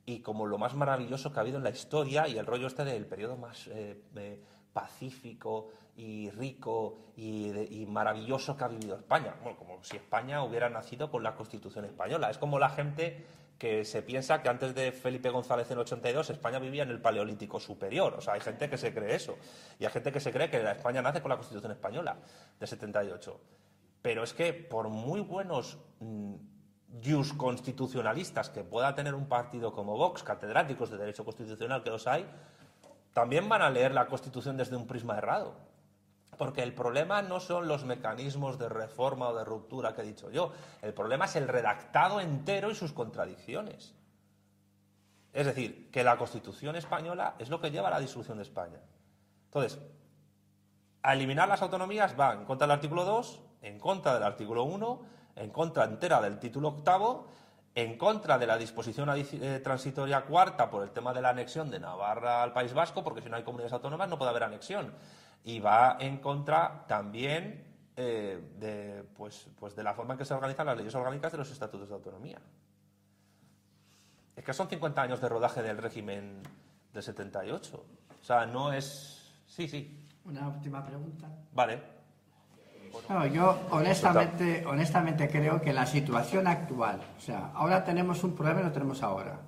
y como lo más maravilloso que ha habido en la historia y el rollo este del periodo más eh, eh, pacífico y rico y, maravilloso que ha vivido España. Bueno, como si España hubiera nacido con la Constitución española. Es como la gente que se piensa que antes de Felipe González en el 82 España vivía en el Paleolítico Superior. O sea, hay gente que se cree eso. Y hay gente que se cree que España nace con la Constitución española de 78. Pero es que por muy buenos mm, constitucionalistas que pueda tener un partido como Vox, catedráticos de Derecho Constitucional que los hay, también van a leer la Constitución desde un prisma errado. Porque el problema no son los mecanismos de reforma o de ruptura que he dicho yo. El problema es el redactado entero y sus contradicciones. Es decir, que la Constitución española es lo que lleva a la disolución de España. Entonces, a eliminar las autonomías va en contra del artículo 2, en contra del artículo 1, en contra entera del título octavo en contra de la disposición eh, transitoria cuarta por el tema de la anexión de Navarra al País Vasco, porque si no hay comunidades autónomas no puede haber anexión. Y va en contra también eh, de, pues, pues de la forma en que se organizan las leyes orgánicas de los estatutos de autonomía. Es que son 50 años de rodaje del régimen del 78. O sea, no es... Sí, sí. Una última pregunta. Vale yo honestamente, honestamente creo que la situación actual, o sea, ahora tenemos un problema y lo tenemos ahora.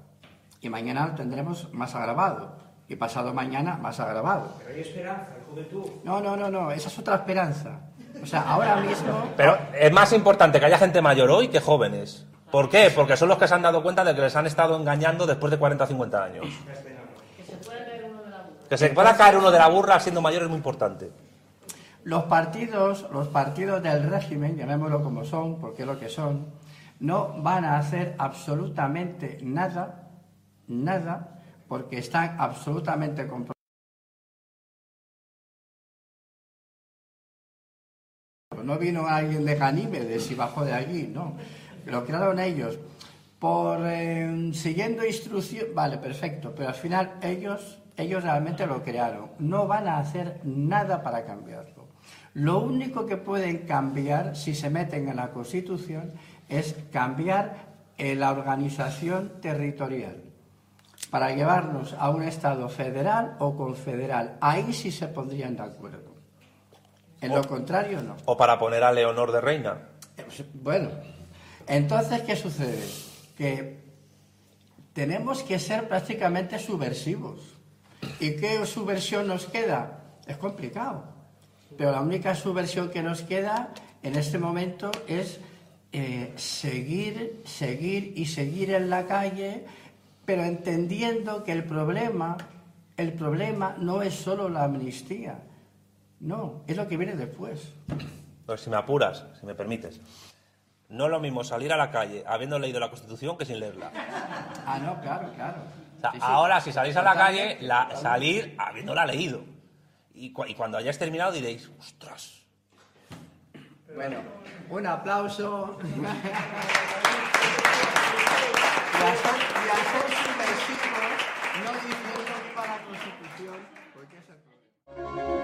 Y mañana lo tendremos más agravado. Y pasado mañana más agravado. Pero hay esperanza, hay juventud. No, no, no, no, esa es otra esperanza. O sea, ahora mismo... Pero es más importante que haya gente mayor hoy que jóvenes. ¿Por qué? Porque son los que se han dado cuenta de que les han estado engañando después de 40 o 50 años. Que se pueda caer uno de la burra. Que se pueda caer uno de la burra siendo mayor es muy importante. Los partidos, los partidos del régimen, llamémoslo como son, porque es lo que son, no van a hacer absolutamente nada, nada, porque están absolutamente comprometidos. No vino alguien de Ganímedes y bajó de allí, no. Lo crearon ellos. Por eh, siguiendo instrucción, vale, perfecto, pero al final ellos, ellos realmente lo crearon. No van a hacer nada para cambiarlo. Lo único que pueden cambiar si se meten en la Constitución es cambiar la organización territorial para llevarnos a un Estado federal o confederal. Ahí sí se pondrían de acuerdo. En lo contrario, no. ¿O para poner a Leonor de reina? Bueno, entonces, ¿qué sucede? Que tenemos que ser prácticamente subversivos. ¿Y qué subversión nos queda? Es complicado. Pero la única subversión que nos queda en este momento es eh, seguir, seguir y seguir en la calle, pero entendiendo que el problema, el problema no es solo la amnistía, no, es lo que viene después. Pues si me apuras, si me permites. No es lo mismo salir a la calle habiendo leído la Constitución que sin leerla. Ah, no, claro, claro. Ahora, si salís a la calle, la, salir habiéndola leído. Y, cuando hayáis terminado diréis, ostras. Bueno, un aplauso. y ser subversivo, no diciendo para la Constitución, porque es el problema.